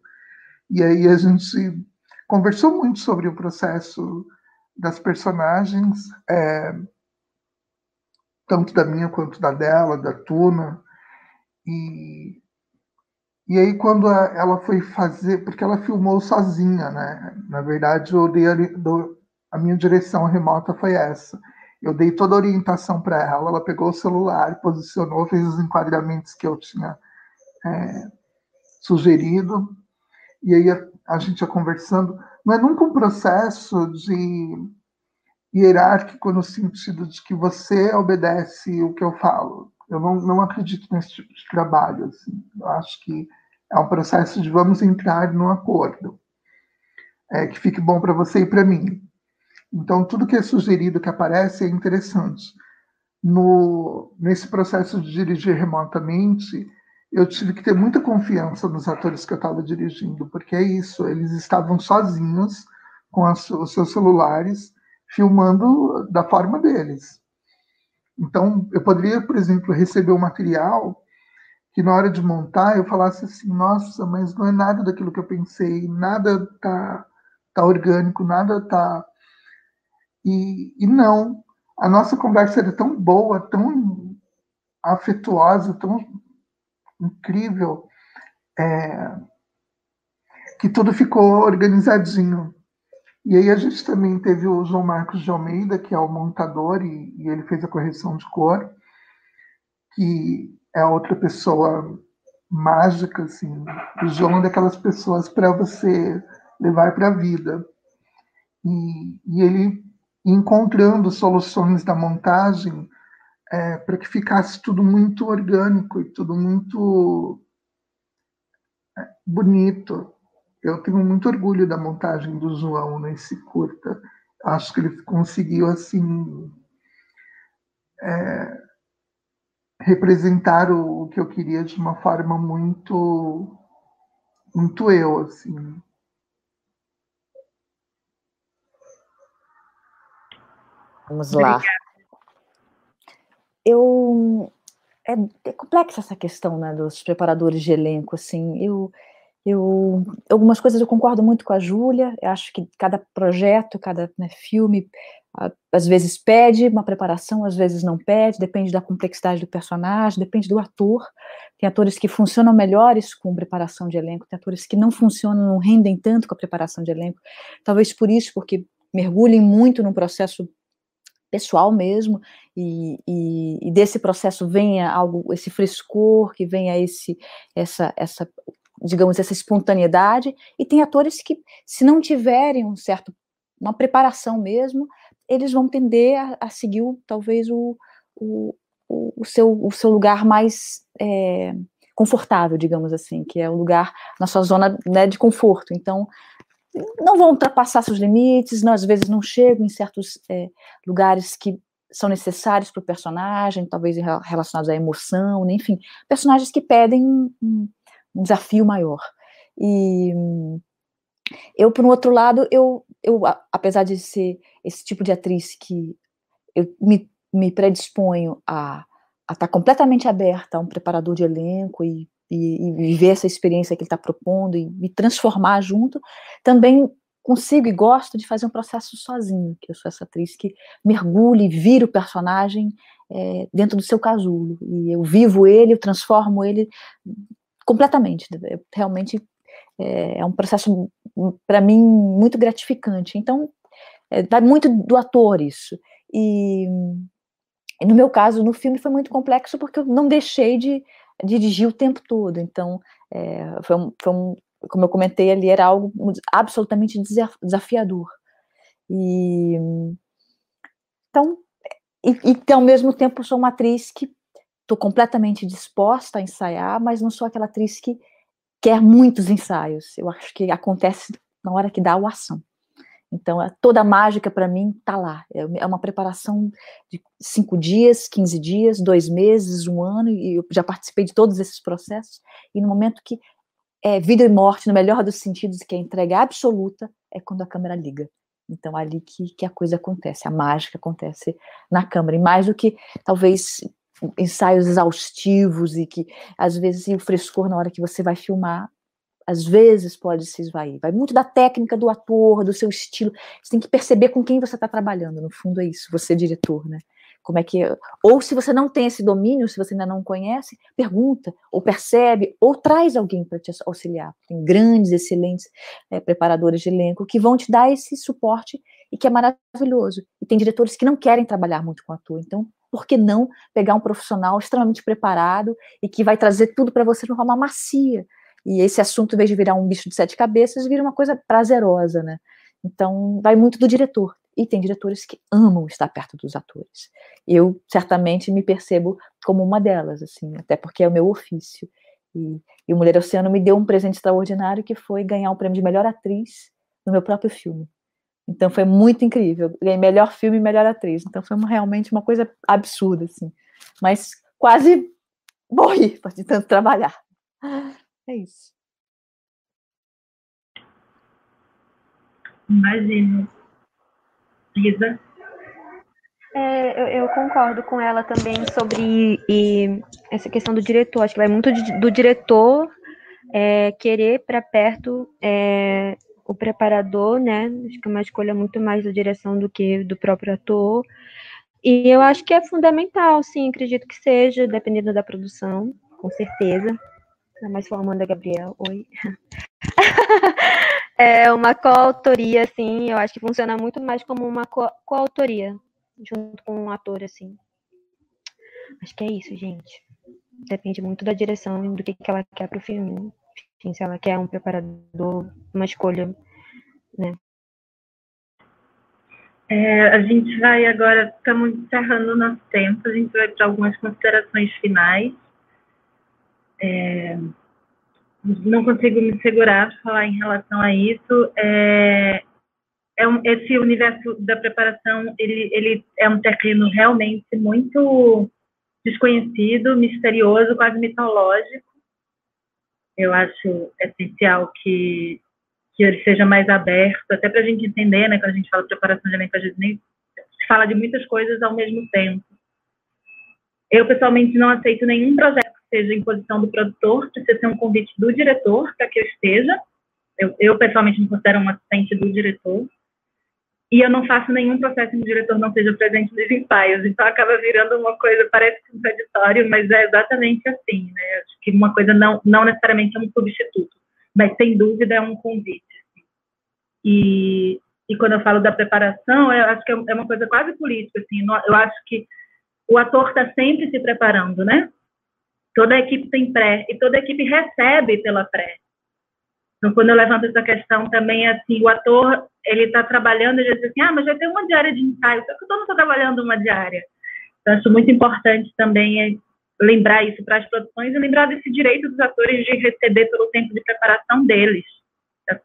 E aí a gente conversou muito sobre o processo das personagens, é, tanto da minha quanto da dela, da Tuna, e e aí, quando ela foi fazer, porque ela filmou sozinha, né? Na verdade, eu dei a, a minha direção remota foi essa. Eu dei toda a orientação para ela, ela pegou o celular, posicionou, fez os enquadramentos que eu tinha é, sugerido, e aí a, a gente ia conversando. Não é nunca um processo de hierárquico no sentido de que você obedece o que eu falo. Eu não, não acredito nesse tipo de trabalho. Assim. Eu acho que é um processo de vamos entrar num acordo é, que fique bom para você e para mim. Então, tudo que é sugerido, que aparece, é interessante. No, nesse processo de dirigir remotamente, eu tive que ter muita confiança nos atores que eu estava dirigindo, porque é isso, eles estavam sozinhos com as, os seus celulares, filmando da forma deles. Então, eu poderia, por exemplo, receber o um material que na hora de montar eu falasse assim, nossa, mas não é nada daquilo que eu pensei, nada tá, tá orgânico, nada tá. E, e não, a nossa conversa era tão boa, tão afetuosa, tão incrível. É, que tudo ficou organizadinho. E aí a gente também teve o João Marcos de Almeida, que é o montador, e, e ele fez a correção de cor, que é outra pessoa mágica, assim. O João é daquelas pessoas para você levar para a vida. E, e, ele encontrando soluções da montagem é, para que ficasse tudo muito orgânico e tudo muito é, bonito. Eu tenho muito orgulho da montagem do João nesse curta. Acho que ele conseguiu assim é, representar o, o, que eu queria de uma forma muito muito eu assim. Vamos lá. Eu é, é, complexa essa questão, né, dos preparadores de elenco, assim. Eu eu, algumas coisas eu concordo muito com a Júlia, acho que cada projeto, cada né, filme, às vezes pede uma preparação, às vezes não pede, depende da complexidade do personagem, depende do ator. Tem atores que funcionam melhores com preparação de elenco, tem atores que não funcionam, não rendem tanto com a preparação de elenco. Talvez por isso, porque mergulhem muito num processo pessoal mesmo, e, e, e, desse processo venha algo, esse frescor, que venha esse, essa, essa digamos, essa espontaneidade, e tem atores que, se não tiverem um certo, uma preparação mesmo, eles vão tender a, a seguir, talvez, o, o, o, seu, o seu lugar mais é, confortável, digamos assim, que é o lugar na sua zona né, de conforto. Então, não vão ultrapassar seus limites, não, às vezes não chegam em certos é, lugares que são necessários para o personagem, talvez relacionados à emoção, enfim, personagens que pedem um desafio maior. E eu, por um outro lado, eu, eu apesar de ser esse tipo de atriz que eu me, me predisponho a estar tá completamente aberta a um preparador de elenco e, e, e viver essa experiência que ele está propondo e me transformar junto, também consigo e gosto de fazer um processo sozinho, que eu sou essa atriz que mergulha e vira o personagem é, dentro do seu casulo, e eu vivo ele, eu transformo ele completamente. Realmente é, é um processo, para mim, muito gratificante. Então, é, vai muito do ator isso. E, e, no meu caso, no filme foi muito complexo porque eu não deixei de, de dirigir o tempo todo. Então, é, foi, um, foi um, como eu comentei ali, era algo absolutamente desafiador. E então, e, e ao mesmo tempo sou uma atriz que estou completamente disposta a ensaiar, mas não sou aquela atriz que quer muitos ensaios. Eu acho que acontece na hora que dá o ação. Então, é, toda a mágica para mim está lá. É, é uma preparação de cinco dias, quinze dias, dois meses, um ano, e eu já participei de todos esses processos. E no momento que é vida e morte, no melhor dos sentidos, que é entrega absoluta, é quando a câmera liga. Então, é ali que, que a coisa acontece, a mágica acontece na câmera. E mais do que, talvez, ensaios exaustivos e que às vezes o frescor na hora que você vai filmar às vezes pode se esvair. Vai muito da técnica do ator, do seu estilo. Você tem que perceber com quem você está trabalhando. No fundo é isso, você é diretor, né? Como é que ou se você não tem esse domínio, se você ainda não conhece, pergunta ou percebe ou traz alguém para te auxiliar. Tem grandes, excelentes é, preparadores de elenco que vão te dar esse suporte e que é maravilhoso. E tem diretores que não querem trabalhar muito com ator, então por que não pegar um profissional extremamente preparado e que vai trazer tudo para você de forma macia? E esse assunto, em vez de virar um bicho de sete cabeças, vira uma coisa prazerosa, né? Então, vai muito do diretor. E tem diretores que amam estar perto dos atores. Eu, certamente, me percebo como uma delas, assim, até porque é o meu ofício. E, e o Mulher Oceano me deu um presente extraordinário que foi ganhar o prêmio de melhor atriz no meu próprio filme. Então foi muito incrível. Ganhei melhor filme e melhor atriz. Então foi uma, realmente uma coisa absurda, assim. Mas quase morri [LAUGHS] de tanto trabalhar. É isso. Imagino. Lisa? É, eu, eu, concordo com ela também sobre e, essa questão do diretor. Acho que vai muito de, do diretor é, querer para perto é, o preparador, né? Acho que é uma escolha muito mais da direção do que do próprio ator. E eu acho que é fundamental, sim, acredito que seja, dependendo da produção, com certeza. Tá mais falando Amanda Gabriel, oi. [LAUGHS] é uma coautoria, assim, eu acho que funciona muito mais como uma co coautoria, junto com um ator, assim. Acho que é isso, gente. Depende muito da direção e do que, que ela quer pro filme. Se ela quer um preparador, uma escolha, né? É, a gente vai agora, estamos encerrando o nosso tempo, a gente vai para algumas considerações finais. É, não consigo me segurar para falar em relação a isso. É, é um, esse universo da preparação, ele, ele é um terreno realmente muito desconhecido, misterioso, quase mitológico. Eu acho essencial que, que ele seja mais aberto, até para a gente entender, né, quando a gente fala de preparação de elenco, a gente nem se fala de muitas coisas ao mesmo tempo. Eu, pessoalmente, não aceito nenhum projeto que seja em posição do produtor, precisa ser um convite do diretor para que eu esteja. Eu, eu, pessoalmente, me considero um assistente do diretor. E eu não faço nenhum processo em que o diretor não seja presente nos ensaios. Então, acaba virando uma coisa, parece contraditório, mas é exatamente assim, né? Acho que uma coisa não, não necessariamente é um substituto, mas, sem dúvida, é um convite. Assim. E, e quando eu falo da preparação, eu acho que é, é uma coisa quase política, assim. Eu acho que o ator está sempre se preparando, né? Toda a equipe tem pré e toda a equipe recebe pela pré. Então, quando eu levanto essa questão também, assim, o ator, ele está trabalhando, ele diz assim, ah, mas já tem uma diária de ensaio, só que eu não estou trabalhando uma diária. Então, acho muito importante também é lembrar isso para as produções e lembrar desse direito dos atores de receber pelo tempo de preparação deles.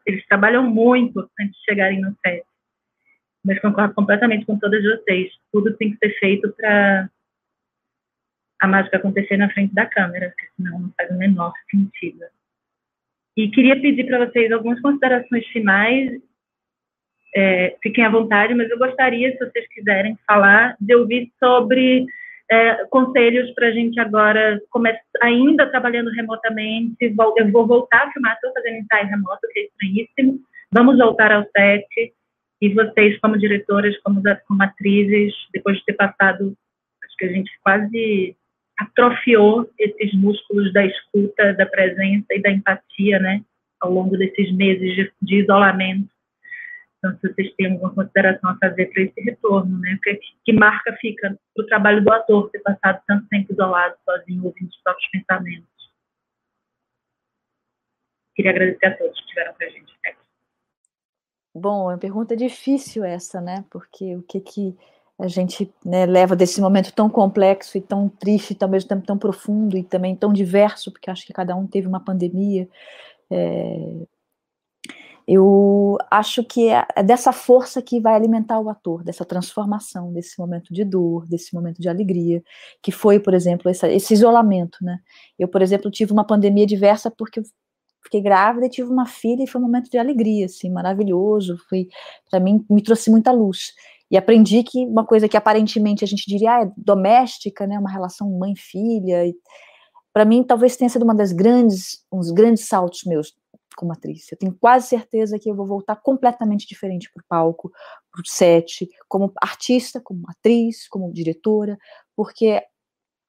Eles trabalham muito antes de chegarem no set. Mas concordo completamente com todas vocês. Tudo tem que ser feito para a mágica acontecer na frente da câmera, porque senão não faz o menor sentido. E queria pedir para vocês algumas considerações finais. É, fiquem à vontade, mas eu gostaria, se vocês quiserem falar, de ouvir sobre é, conselhos para a gente agora, ainda trabalhando remotamente. Eu vou voltar a filmar, estou fazendo ensaio remoto, que é estranhíssimo. Vamos voltar ao set. E vocês, como diretoras, como, como atrizes, depois de ter passado, acho que a gente quase atrofiou esses músculos da escuta, da presença e da empatia, né, ao longo desses meses de, de isolamento. Então, se vocês têm alguma consideração a fazer para esse retorno, né, que, que marca fica para o trabalho do ator ter passado tanto tempo isolado, sozinho, ouvindo os próprios pensamentos. Queria agradecer a todos que estiveram com a gente. Bom, é uma pergunta difícil essa, né? Porque o que que a gente né, leva desse momento tão complexo e tão triste, e ao mesmo tempo tão profundo e também tão diverso, porque acho que cada um teve uma pandemia. É, eu acho que é, é dessa força que vai alimentar o ator, dessa transformação, desse momento de dor, desse momento de alegria, que foi, por exemplo, essa, esse isolamento, né? Eu, por exemplo, tive uma pandemia diversa porque fiquei grávida e tive uma filha e foi um momento de alegria, assim, maravilhoso, foi, para mim, me trouxe muita luz. E aprendi que uma coisa que aparentemente a gente diria ah, é doméstica, né, uma relação mãe-filha, para mim talvez tenha sido uma das grandes, uns grandes saltos meus como atriz. Eu tenho quase certeza que eu vou voltar completamente diferente para o palco, para o set, como artista, como atriz, como diretora, porque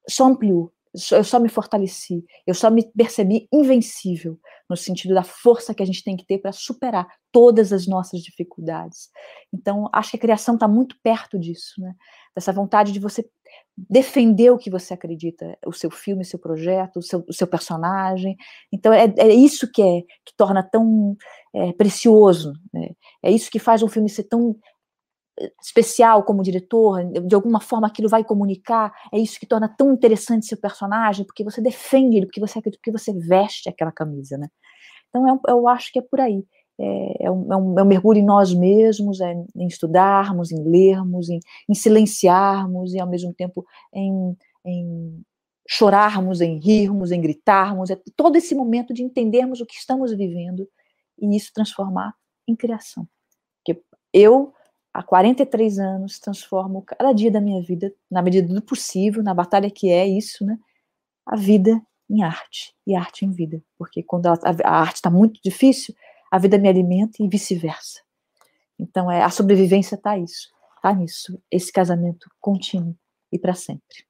só ampliou, eu só me fortaleci, eu só me percebi invencível, no sentido da força que a gente tem que ter para superar todas as nossas dificuldades. Então, acho que a criação está muito perto disso, né? Dessa vontade de você defender o que você acredita, o seu filme, o seu projeto, o seu, o seu personagem. Então, é, é, isso que, é, que torna tão é, precioso, né? é isso que faz um filme ser tão especial como diretor, de alguma forma aquilo vai comunicar, é isso que torna tão interessante seu personagem, porque você defende ele, porque você porque você veste aquela camisa, né? Então eu, eu acho que é por aí. É, é, um, é, um, é um mergulho em nós mesmos, é em estudarmos, em lermos, em, em silenciarmos e ao mesmo tempo em, em chorarmos, em rirmos, em gritarmos, é todo esse momento de entendermos o que estamos vivendo e isso transformar em criação. Porque eu há 43 anos, transformo cada dia da minha vida, na medida do possível, na batalha que é isso, né? A vida em arte e arte em vida. Porque quando a, a arte está muito difícil, a vida me alimenta e vice-versa. Então, é, a sobrevivência está isso, tá nisso, esse casamento contínuo e para sempre.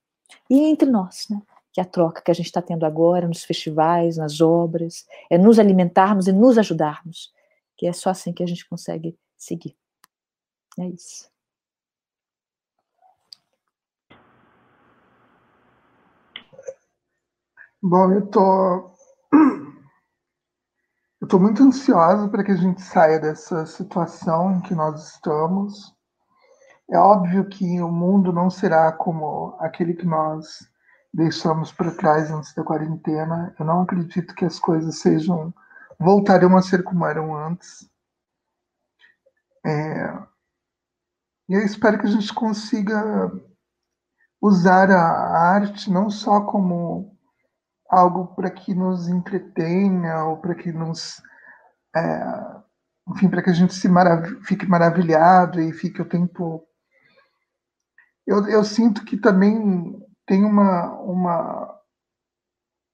E entre nós, né? que é a troca que a gente está tendo agora nos festivais, nas obras, é nos alimentarmos e nos ajudarmos, que é só assim que a gente consegue seguir. É isso. Bom, eu tô [CLEARS THROAT] eu tô muito ansiosa para que a gente saia dessa situação em que nós estamos. É óbvio que o mundo não será como aquele que nós deixamos para trás antes da quarentena. Eu não acredito que as coisas sejam voltarão a ser como eram antes. É, e eu espero que a gente consiga usar a arte não só como algo para que nos entretenha ou para que nos é, enfim para que a gente se marav fique maravilhado e fique o tempo. Eu, eu sinto que também tem uma uma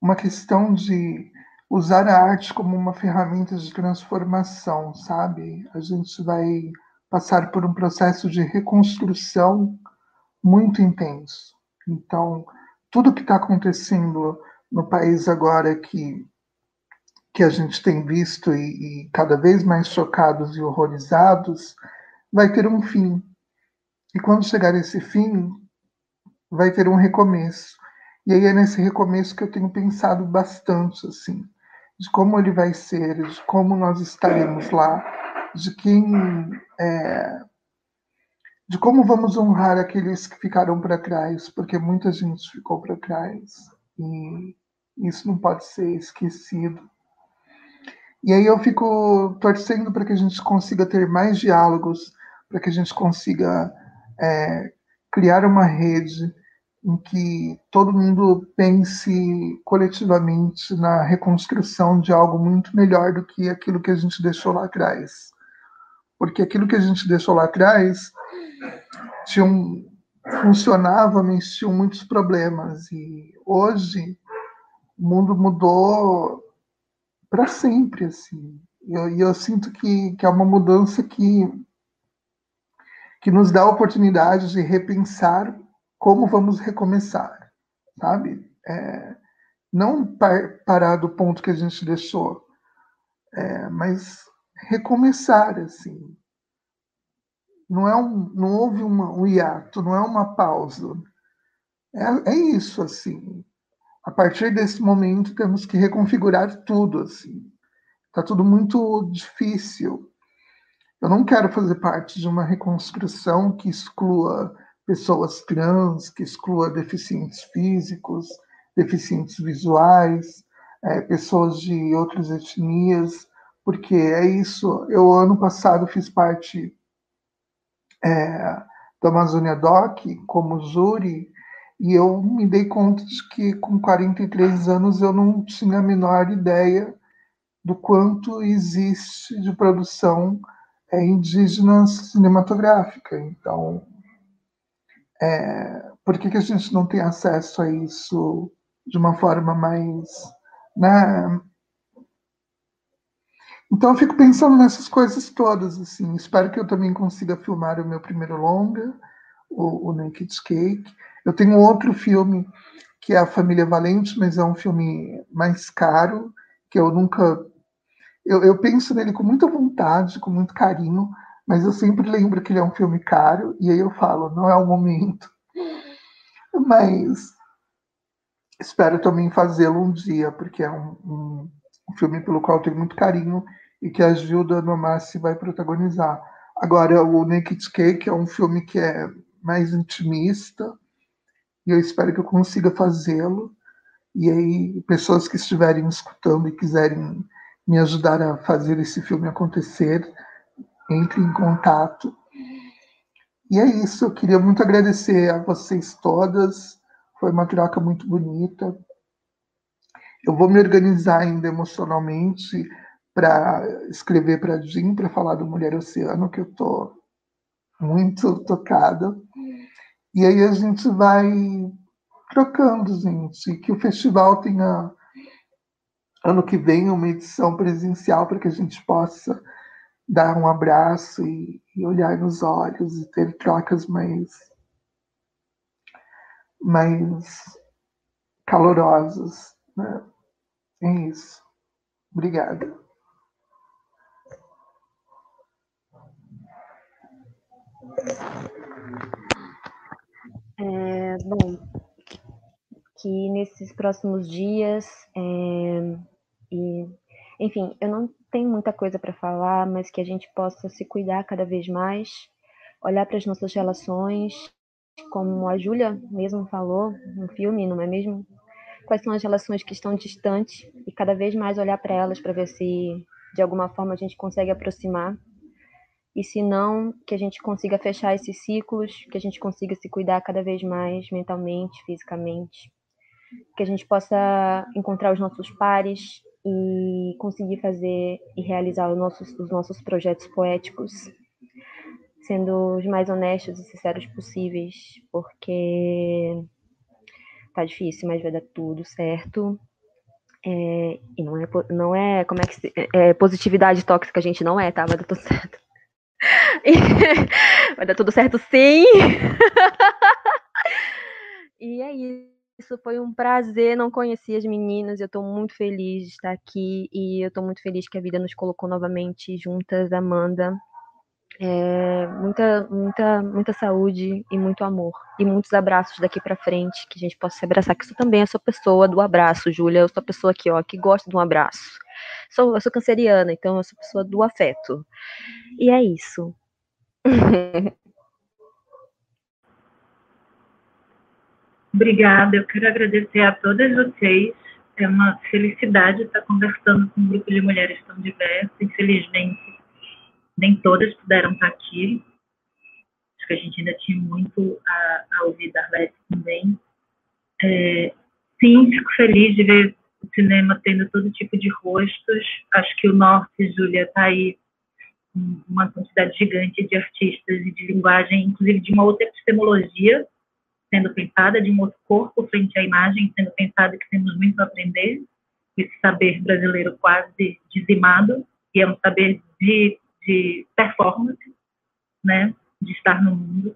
uma questão de usar a arte como uma ferramenta de transformação sabe? A gente vai passar por um processo de reconstrução muito intenso então tudo que está acontecendo no país agora que, que a gente tem visto e, e cada vez mais chocados e horrorizados, vai ter um fim. E quando chegar esse fim, vai ter um recomeço. E aí é nesse recomeço que eu tenho pensado bastante, assim, de como ele vai ser, de como nós estaremos lá, de quem. É, de como vamos honrar aqueles que ficaram para trás, porque muita gente ficou para trás. E isso não pode ser esquecido. E aí eu fico torcendo para que a gente consiga ter mais diálogos, para que a gente consiga é, criar uma rede em que todo mundo pense coletivamente na reconstrução de algo muito melhor do que aquilo que a gente deixou lá atrás. Porque aquilo que a gente deixou lá atrás funcionava, mas tinha muitos problemas. E hoje o mundo mudou para sempre, assim. E eu, eu, sinto que, que é uma mudança que, que nos dá a oportunidade de repensar como vamos recomeçar, sabe? É, não par, parar do ponto que a gente deixou, é, mas recomeçar, assim. Não, é um, não houve uma, um hiato, não é uma pausa. É, é isso, assim a partir desse momento temos que reconfigurar tudo assim. Tá tudo muito difícil. Eu não quero fazer parte de uma reconstrução que exclua pessoas trans, que exclua deficientes físicos, deficientes visuais, é, pessoas de outras etnias, porque é isso. Eu ano passado fiz parte é, da Amazônia Doc como júri e eu me dei conta de que com 43 anos eu não tinha a menor ideia do quanto existe de produção é, indígena cinematográfica. Então, é, por que, que a gente não tem acesso a isso de uma forma mais. Né? Então, eu fico pensando nessas coisas todas. assim. Espero que eu também consiga filmar o meu primeiro longa, o, o Naked Cake eu tenho outro filme que é A Família Valente, mas é um filme mais caro, que eu nunca. Eu, eu penso nele com muita vontade, com muito carinho, mas eu sempre lembro que ele é um filme caro, e aí eu falo, não é o momento. [LAUGHS] Mas espero também fazê-lo um dia, porque é um, um, um, filme pelo qual eu tenho muito carinho e que a Gilda Nomassi vai protagonizar. Agora, o Naked Cake é um filme que é mais intimista, e eu espero que eu consiga fazê-lo. E aí, pessoas que estiverem escutando e quiserem me ajudar a fazer esse filme acontecer, entre em contato. E é isso, eu queria muito agradecer a vocês todas, foi uma troca muito bonita. Eu vou me organizar ainda emocionalmente para escrever para Jim, para falar do Mulher Oceano, que eu estou muito tocada. E aí a gente vai trocando, gente. Que o festival tenha ano que vem uma edição presencial para que a gente possa dar um abraço e, e, olhar nos olhos e ter trocas mais mais calorosos. Né? É isso. Obrigada. É, bom, que nesses próximos dias, é, e, enfim, eu não tenho muita coisa para falar, mas que a gente possa se cuidar cada vez mais, olhar para as nossas relações, como a Júlia mesmo falou no filme, não é mesmo? Quais são as relações que estão distantes e cada vez mais olhar para elas para ver se de alguma forma a gente consegue aproximar. E se não, que a gente consiga fechar esses ciclos, que a gente consiga se cuidar cada vez mais mentalmente, fisicamente, que a gente possa encontrar os nossos pares e conseguir fazer e realizar os nossos, os nossos projetos poéticos, sendo os mais honestos e sinceros possíveis, porque tá difícil, mas vai dar tudo certo. É, e não é, não é, como é que se, é, positividade tóxica, a gente não é, tá? Vai dar tudo certo. [LAUGHS] Vai dar tudo certo sim. [LAUGHS] e é isso. Foi um prazer. Não conheci as meninas. Eu estou muito feliz de estar aqui. E eu estou muito feliz que a vida nos colocou novamente juntas, Amanda. É, muita, muita, muita saúde e muito amor. E muitos abraços daqui para frente, que a gente possa se abraçar. Que eu também sou pessoa do abraço, Júlia. Eu sou a pessoa aqui, ó, que gosta de um abraço. Sou, eu sou canceriana, então eu sou pessoa do afeto. E é isso. [LAUGHS] Obrigada, eu quero agradecer a todas vocês. É uma felicidade estar conversando com um grupo de mulheres tão diversas. Infelizmente, nem todas puderam estar aqui. Acho que a gente ainda tinha muito a, a ouvir da Arlete também. É, sim, fico feliz de ver o cinema tendo todo tipo de rostos. Acho que o Norte, Júlia, está aí uma quantidade gigante de artistas e de linguagem, inclusive de uma outra epistemologia sendo pensada, de um outro corpo frente à imagem sendo pensada, que temos muito a aprender. Esse saber brasileiro quase dizimado, e é um saber de, de performance, né, de estar no mundo.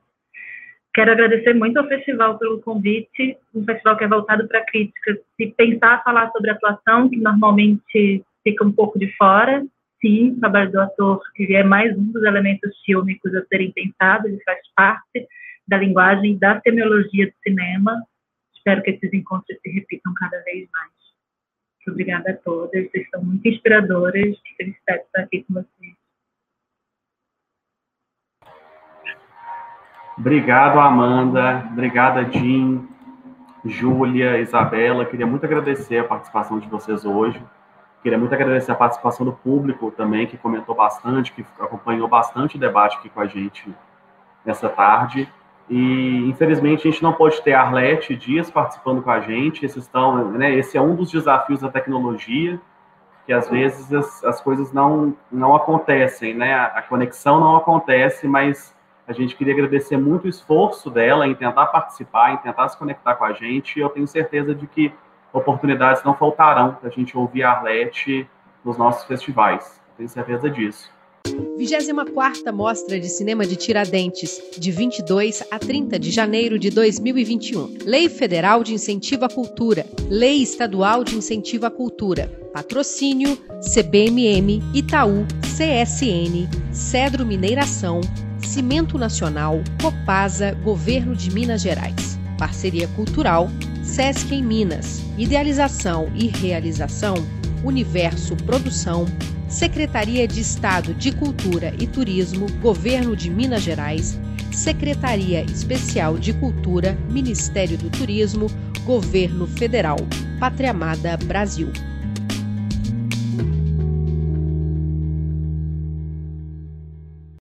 Quero agradecer muito ao festival pelo convite, um festival que é voltado para a crítica, se pensar falar sobre atuação, que normalmente fica um pouco de fora. Sim, o trabalho do ator ele é mais um dos elementos fílmicos a serem pensados, ele faz parte da linguagem, da semiologia do cinema. Espero que esses encontros se repitam cada vez mais. Muito obrigada a todas, vocês são muito inspiradoras, que felicidade estar aqui com vocês. Obrigado, Amanda. Obrigada, Jim, Júlia, Isabela. Queria muito agradecer a participação de vocês hoje. Queria muito agradecer a participação do público também, que comentou bastante, que acompanhou bastante o debate aqui com a gente nessa tarde. E, infelizmente, a gente não pode ter Arlete Dias participando com a gente. Esses estão, né, esse é um dos desafios da tecnologia, que às vezes as, as coisas não, não acontecem, né? A, a conexão não acontece, mas a gente queria agradecer muito o esforço dela em tentar participar, em tentar se conectar com a gente. E eu tenho certeza de que oportunidades não faltarão para a gente ouvir a Arlete nos nossos festivais. Tenho certeza disso. 24ª Mostra de Cinema de Tiradentes, de 22 a 30 de janeiro de 2021. Lei Federal de Incentivo à Cultura. Lei Estadual de Incentivo à Cultura. Patrocínio CBMM, Itaú, CSN, Cedro Mineiração, Cimento Nacional, Copasa, Governo de Minas Gerais. Parceria Cultural, Sesc em Minas. Idealização e realização, Universo Produção, Secretaria de Estado de Cultura e Turismo, Governo de Minas Gerais, Secretaria Especial de Cultura, Ministério do Turismo, Governo Federal, Pátria Amada Brasil.